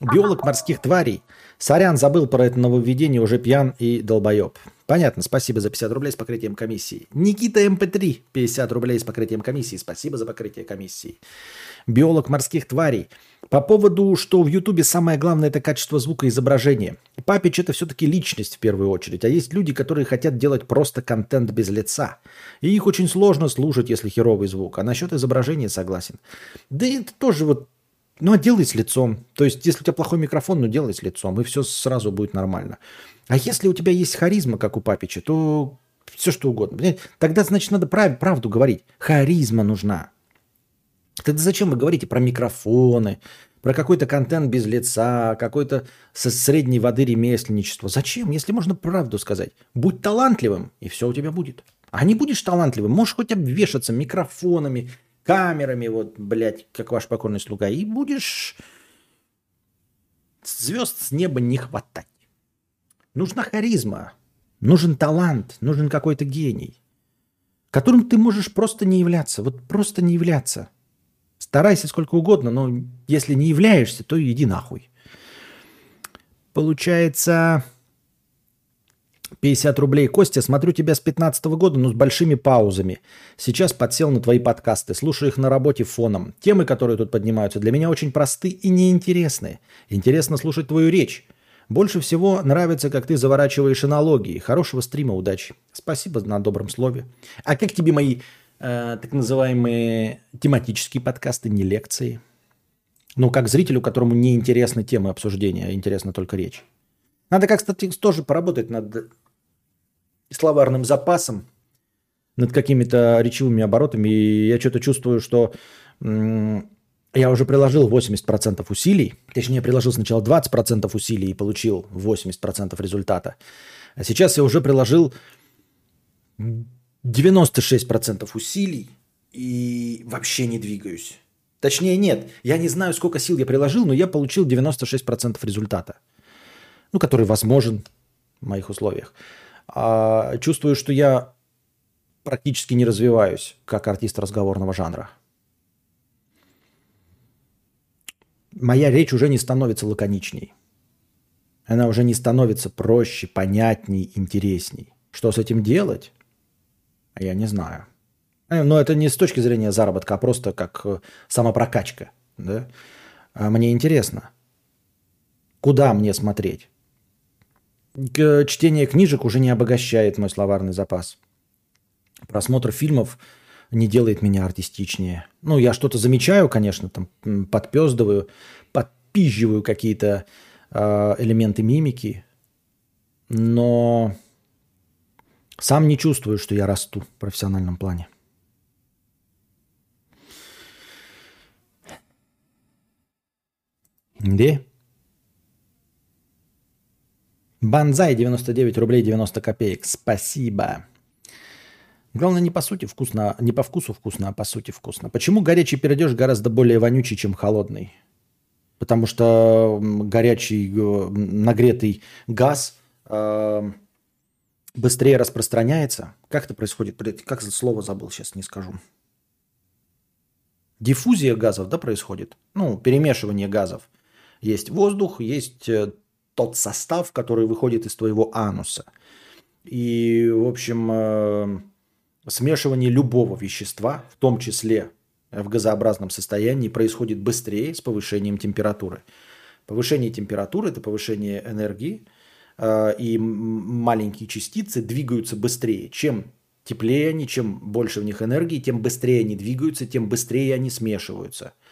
Speaker 1: Биолог морских тварей. Сорян, забыл про это нововведение, уже пьян и долбоеб. Понятно, спасибо за 50 рублей с покрытием комиссии. Никита MP3, 50 рублей с покрытием комиссии. Спасибо за покрытие комиссии. Биолог морских тварей. По поводу, что в Ютубе самое главное это качество звука изображения. Папич это все-таки личность в первую очередь, а есть люди, которые хотят делать просто контент без лица. И их очень сложно слушать, если херовый звук. А насчет изображения согласен. Да и это тоже вот, ну а делай с лицом. То есть, если у тебя плохой микрофон, ну делай с лицом, и все сразу будет нормально. А если у тебя есть харизма, как у Папича, то все что угодно. Тогда, значит, надо прав, правду говорить. Харизма нужна. Тогда зачем вы говорите про микрофоны, про какой-то контент без лица, какой-то со средней воды ремесленничество? Зачем, если можно правду сказать? Будь талантливым, и все у тебя будет. А не будешь талантливым, можешь хоть обвешаться микрофонами, камерами, вот, блядь, как ваш покорный слуга, и будешь звезд с неба не хватать. Нужна харизма, нужен талант, нужен какой-то гений, которым ты можешь просто не являться, вот просто не являться – Старайся сколько угодно, но если не являешься, то иди нахуй. Получается 50 рублей. Костя, смотрю тебя с 15 года, но с большими паузами. Сейчас подсел на твои подкасты, слушаю их на работе фоном. Темы, которые тут поднимаются, для меня очень просты и неинтересны. Интересно слушать твою речь. Больше всего нравится, как ты заворачиваешь аналогии. Хорошего стрима, удачи. Спасибо на добром слове. А как тебе мои Э, так называемые тематические подкасты, не лекции. Ну, как зрителю, которому не интересны темы обсуждения, а интересна только речь. Надо, как кстати, тоже поработать над словарным запасом, над какими-то речевыми оборотами. И я что-то чувствую, что я уже приложил 80% усилий, точнее, приложил сначала 20% усилий и получил 80% результата. А сейчас я уже приложил 96% усилий и вообще не двигаюсь. Точнее, нет, я не знаю, сколько сил я приложил, но я получил 96% результата, ну, который возможен в моих условиях. А чувствую, что я практически не развиваюсь как артист разговорного жанра. Моя речь уже не становится лаконичней. Она уже не становится проще, понятней, интересней. Что с этим делать? Я не знаю. Э, но это не с точки зрения заработка, а просто как э, самопрокачка. Да? А мне интересно, куда мне смотреть? Чтение книжек уже не обогащает мой словарный запас. Просмотр фильмов не делает меня артистичнее. Ну, я что-то замечаю, конечно, там подпездываю, подпизживаю какие-то э, элементы мимики, но Сам не чувствую, что я расту в профессиональном плане. Где? Банзай 99 рублей 90 копеек. Спасибо. Главное, не по сути вкусно, не по вкусу вкусно, а по сути вкусно. Почему горячий перейдешь гораздо более вонючий, чем холодный? Потому что горячий э, нагретый газ э, быстрее распространяется. Как это происходит? Как слово забыл, сейчас не скажу. Диффузия газов, да, происходит? Ну, перемешивание газов. Есть воздух, есть э, тот состав, который выходит из твоего ануса. И, в общем, э, смешивание любого вещества, в том числе в газообразном состоянии, происходит быстрее с повышением температуры. Повышение температуры – это повышение энергии, э, и маленькие частицы двигаются быстрее. Чем теплее они, чем больше в них энергии, тем быстрее они двигаются, тем быстрее они смешиваются –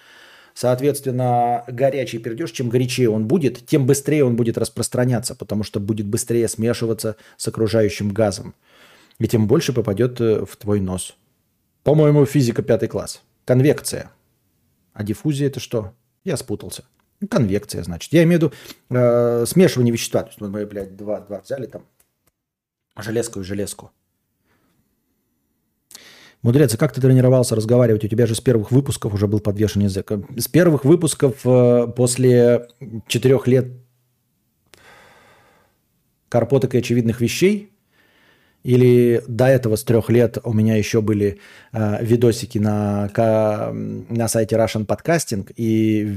Speaker 1: Соответственно, горячий пердеж, чем горячее он будет, тем быстрее он будет распространяться, потому что будет быстрее смешиваться с окружающим газом. И тем больше попадет э, в твой нос. По-моему, физика пятый класс. Конвекция. А диффузия это что? Я спутался. Конвекция, значит. Я имею в виду э, смешивание вещества. То есть мы, блядь, два, два взяли там железку и железку. Мудрец, а как ты тренировался разговаривать? У тебя же с первых выпусков уже был подвешен язык. С первых выпусков э, после четырех лет карпоток и очевидных вещей или до этого с трех лет у меня еще были э, видосики на, на сайте Russian Podcasting и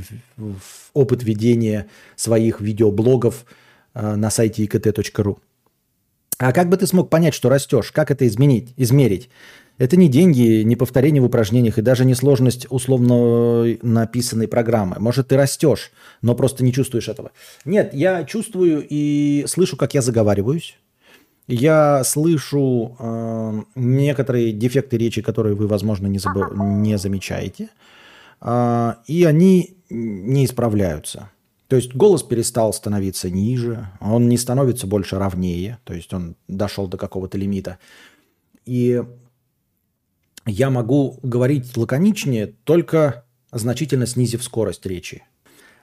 Speaker 1: опыт ведения своих видеоблогов э, на сайте ikt.ru. А как бы ты смог понять, что растешь? Как это изменить, измерить? Это не деньги, не повторение в упражнениях и даже не сложность условно написанной программы. Может, ты растешь, но просто не чувствуешь этого. Нет, я чувствую и слышу, как я заговариваюсь. Я слышу э, некоторые дефекты речи, которые вы, возможно, не, заб... не замечаете. Э, и они не исправляются. То есть голос перестал становиться ниже, он не становится больше ровнее, то есть он дошел до какого-то лимита. И я могу говорить лаконичнее, только значительно снизив скорость речи.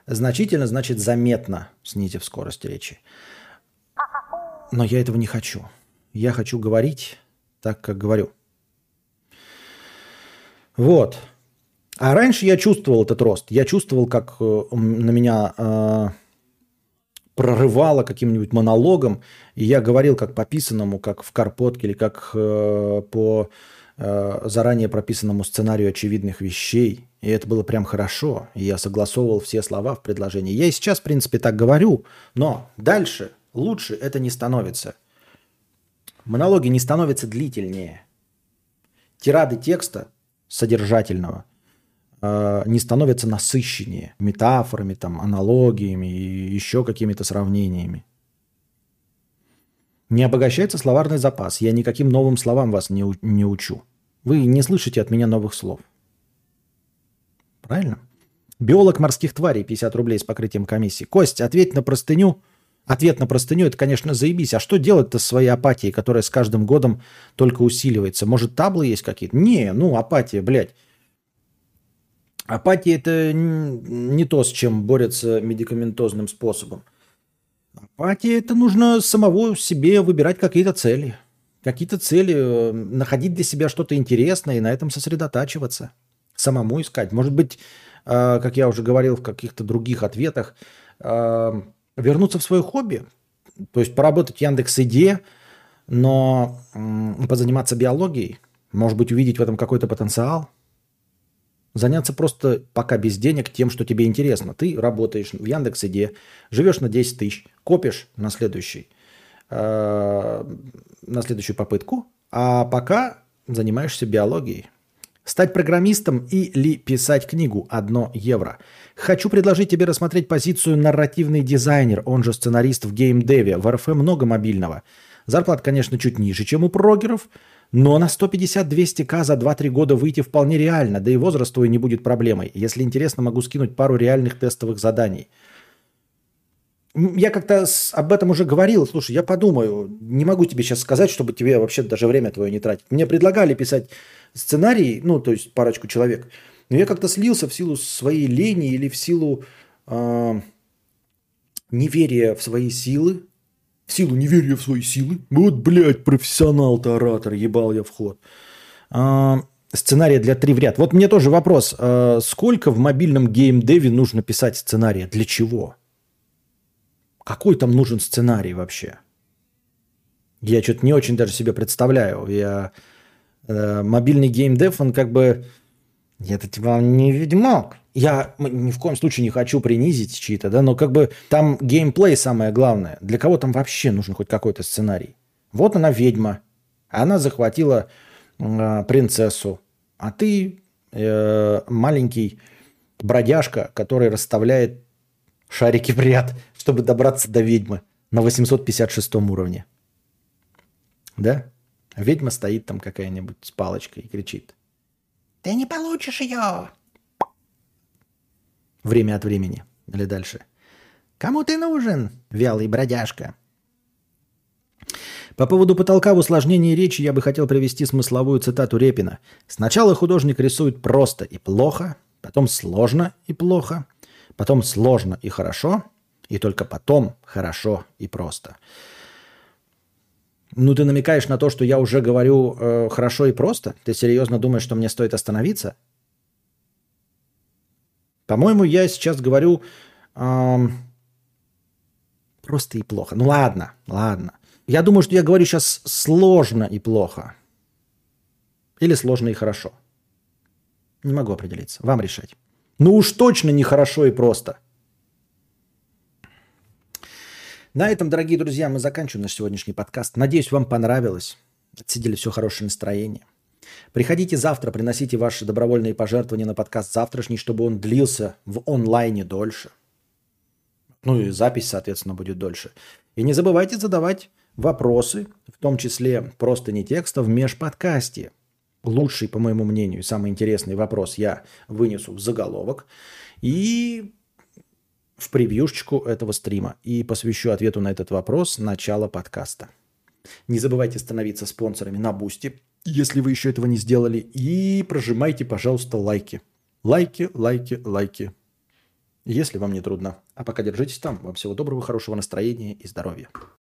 Speaker 1: Значительно значит заметно снизив скорость речи. Но я этого не хочу. Я хочу говорить так, как говорю. Вот. А раньше я чувствовал этот рост. Я чувствовал, как э, на меня э, прорывало каким-нибудь монологом, и я говорил как по писанному, как в карпотке или как э, по Э, заранее прописанному сценарию очевидных вещей. И это было прям хорошо. И я согласовывал все слова в предложении. Я и сейчас, в принципе, так говорю, но дальше лучше это не становится. Монологи не становятся длительнее. Тирады текста содержательного э, не становятся насыщеннее метафорами, там, аналогиями и еще какими-то сравнениями. Не обогащается словарный запас. Я никаким новым словам вас не, не учу. Вы не слышите от меня новых слов. Правильно? Биолог морских тварей 50 рублей с покрытием комиссии. Кость, ответь на простыню. Ответ на простыню – это, конечно, заебись. А что делать-то с своей апатией, которая с каждым годом только усиливается? Может, таблы есть какие-то? Не, ну, апатия, блядь. Апатия – это не то, с чем борются медикаментозным способом. Апатия – это нужно самого себе выбирать какие-то цели. Какие-то цели, э, находить для себя что-то интересное и на этом сосредотачиваться. Самому искать. Может быть, э, как я уже говорил в каких-то других ответах, э, вернуться в свое хобби. То есть поработать в Яндекс.Иде, но позаниматься биологией. Может быть, увидеть в этом какой-то потенциал – Заняться просто пока без денег тем, что тебе интересно. Ты работаешь в Яндекс.Иде, живешь на 10 тысяч, копишь на следующий, э, на следующую попытку, а пока занимаешься биологией. Стать программистом или писать книгу – одно евро. Хочу предложить тебе рассмотреть позицию нарративный дизайнер, он же сценарист в геймдеве. В РФ много мобильного. Зарплата, конечно, чуть ниже, чем у прогеров – но на 150-200к за 2-3 года выйти вполне реально, да и возраст твой не будет проблемой. Если интересно, могу скинуть пару реальных тестовых заданий. я как-то об этом уже говорил. Слушай, я подумаю. Не могу тебе сейчас сказать, чтобы тебе вообще даже время твое не тратить. Мне предлагали писать сценарий, ну, то есть парочку человек. Но я как-то слился в силу своей лени или в силу э, неверия в свои силы. В силу неверия в свои силы. Вот, блядь, профессионал-то оратор, ебал я вход. Э, сценария для три в ряд. Вот мне тоже вопрос. Э, сколько в мобильном геймдеве нужно писать сценария? Для чего? Какой там нужен сценарий вообще? Я что-то не очень даже себе представляю. Я э, мобильный геймдев, он как бы... Это типа не ведьмак. Я ни в коем случае не хочу принизить чьи-то, да, но как бы там геймплей самое главное. Для кого там вообще нужен хоть какой-то сценарий? Вот она ведьма. Она захватила э, принцессу. А ты э, маленький бродяжка, который расставляет шарики в ряд, чтобы добраться до ведьмы на 856 уровне. Да? Ведьма стоит там какая-нибудь с палочкой и кричит. Ты не получишь ее. Время от времени. Или дальше. Кому ты нужен, вялый бродяжка? По поводу потолка в усложнении речи я бы хотел привести смысловую цитату Репина. Сначала художник рисует просто и плохо, потом сложно и плохо, потом сложно и хорошо, и только потом хорошо и просто. Ну, ты намекаешь на то, что я уже говорю э, хорошо и просто? Ты серьезно думаешь, что мне стоит остановиться? По-моему, я сейчас говорю э, просто и плохо. Ну ладно, ладно. Я думаю, что я говорю сейчас сложно и плохо. Или сложно и хорошо. Не могу определиться. Вам решать. Ну уж точно не хорошо и просто. На этом, дорогие друзья, мы заканчиваем наш сегодняшний подкаст. Надеюсь, вам понравилось. Отсидели все хорошее настроение. Приходите завтра, приносите ваши добровольные пожертвования на подкаст завтрашний, чтобы он длился в онлайне дольше. Ну и запись, соответственно, будет дольше. И не забывайте задавать вопросы, в том числе простыни текста, в межподкасте. Лучший, по моему мнению, самый интересный вопрос я вынесу в заголовок. И в превьюшечку этого стрима и посвящу ответу на этот вопрос начало подкаста. Не забывайте становиться спонсорами на Boosty, если вы еще этого не сделали, и прожимайте, пожалуйста, лайки. Лайки, лайки, лайки. Если вам не трудно. А пока держитесь там. Вам всего доброго, хорошего настроения и здоровья.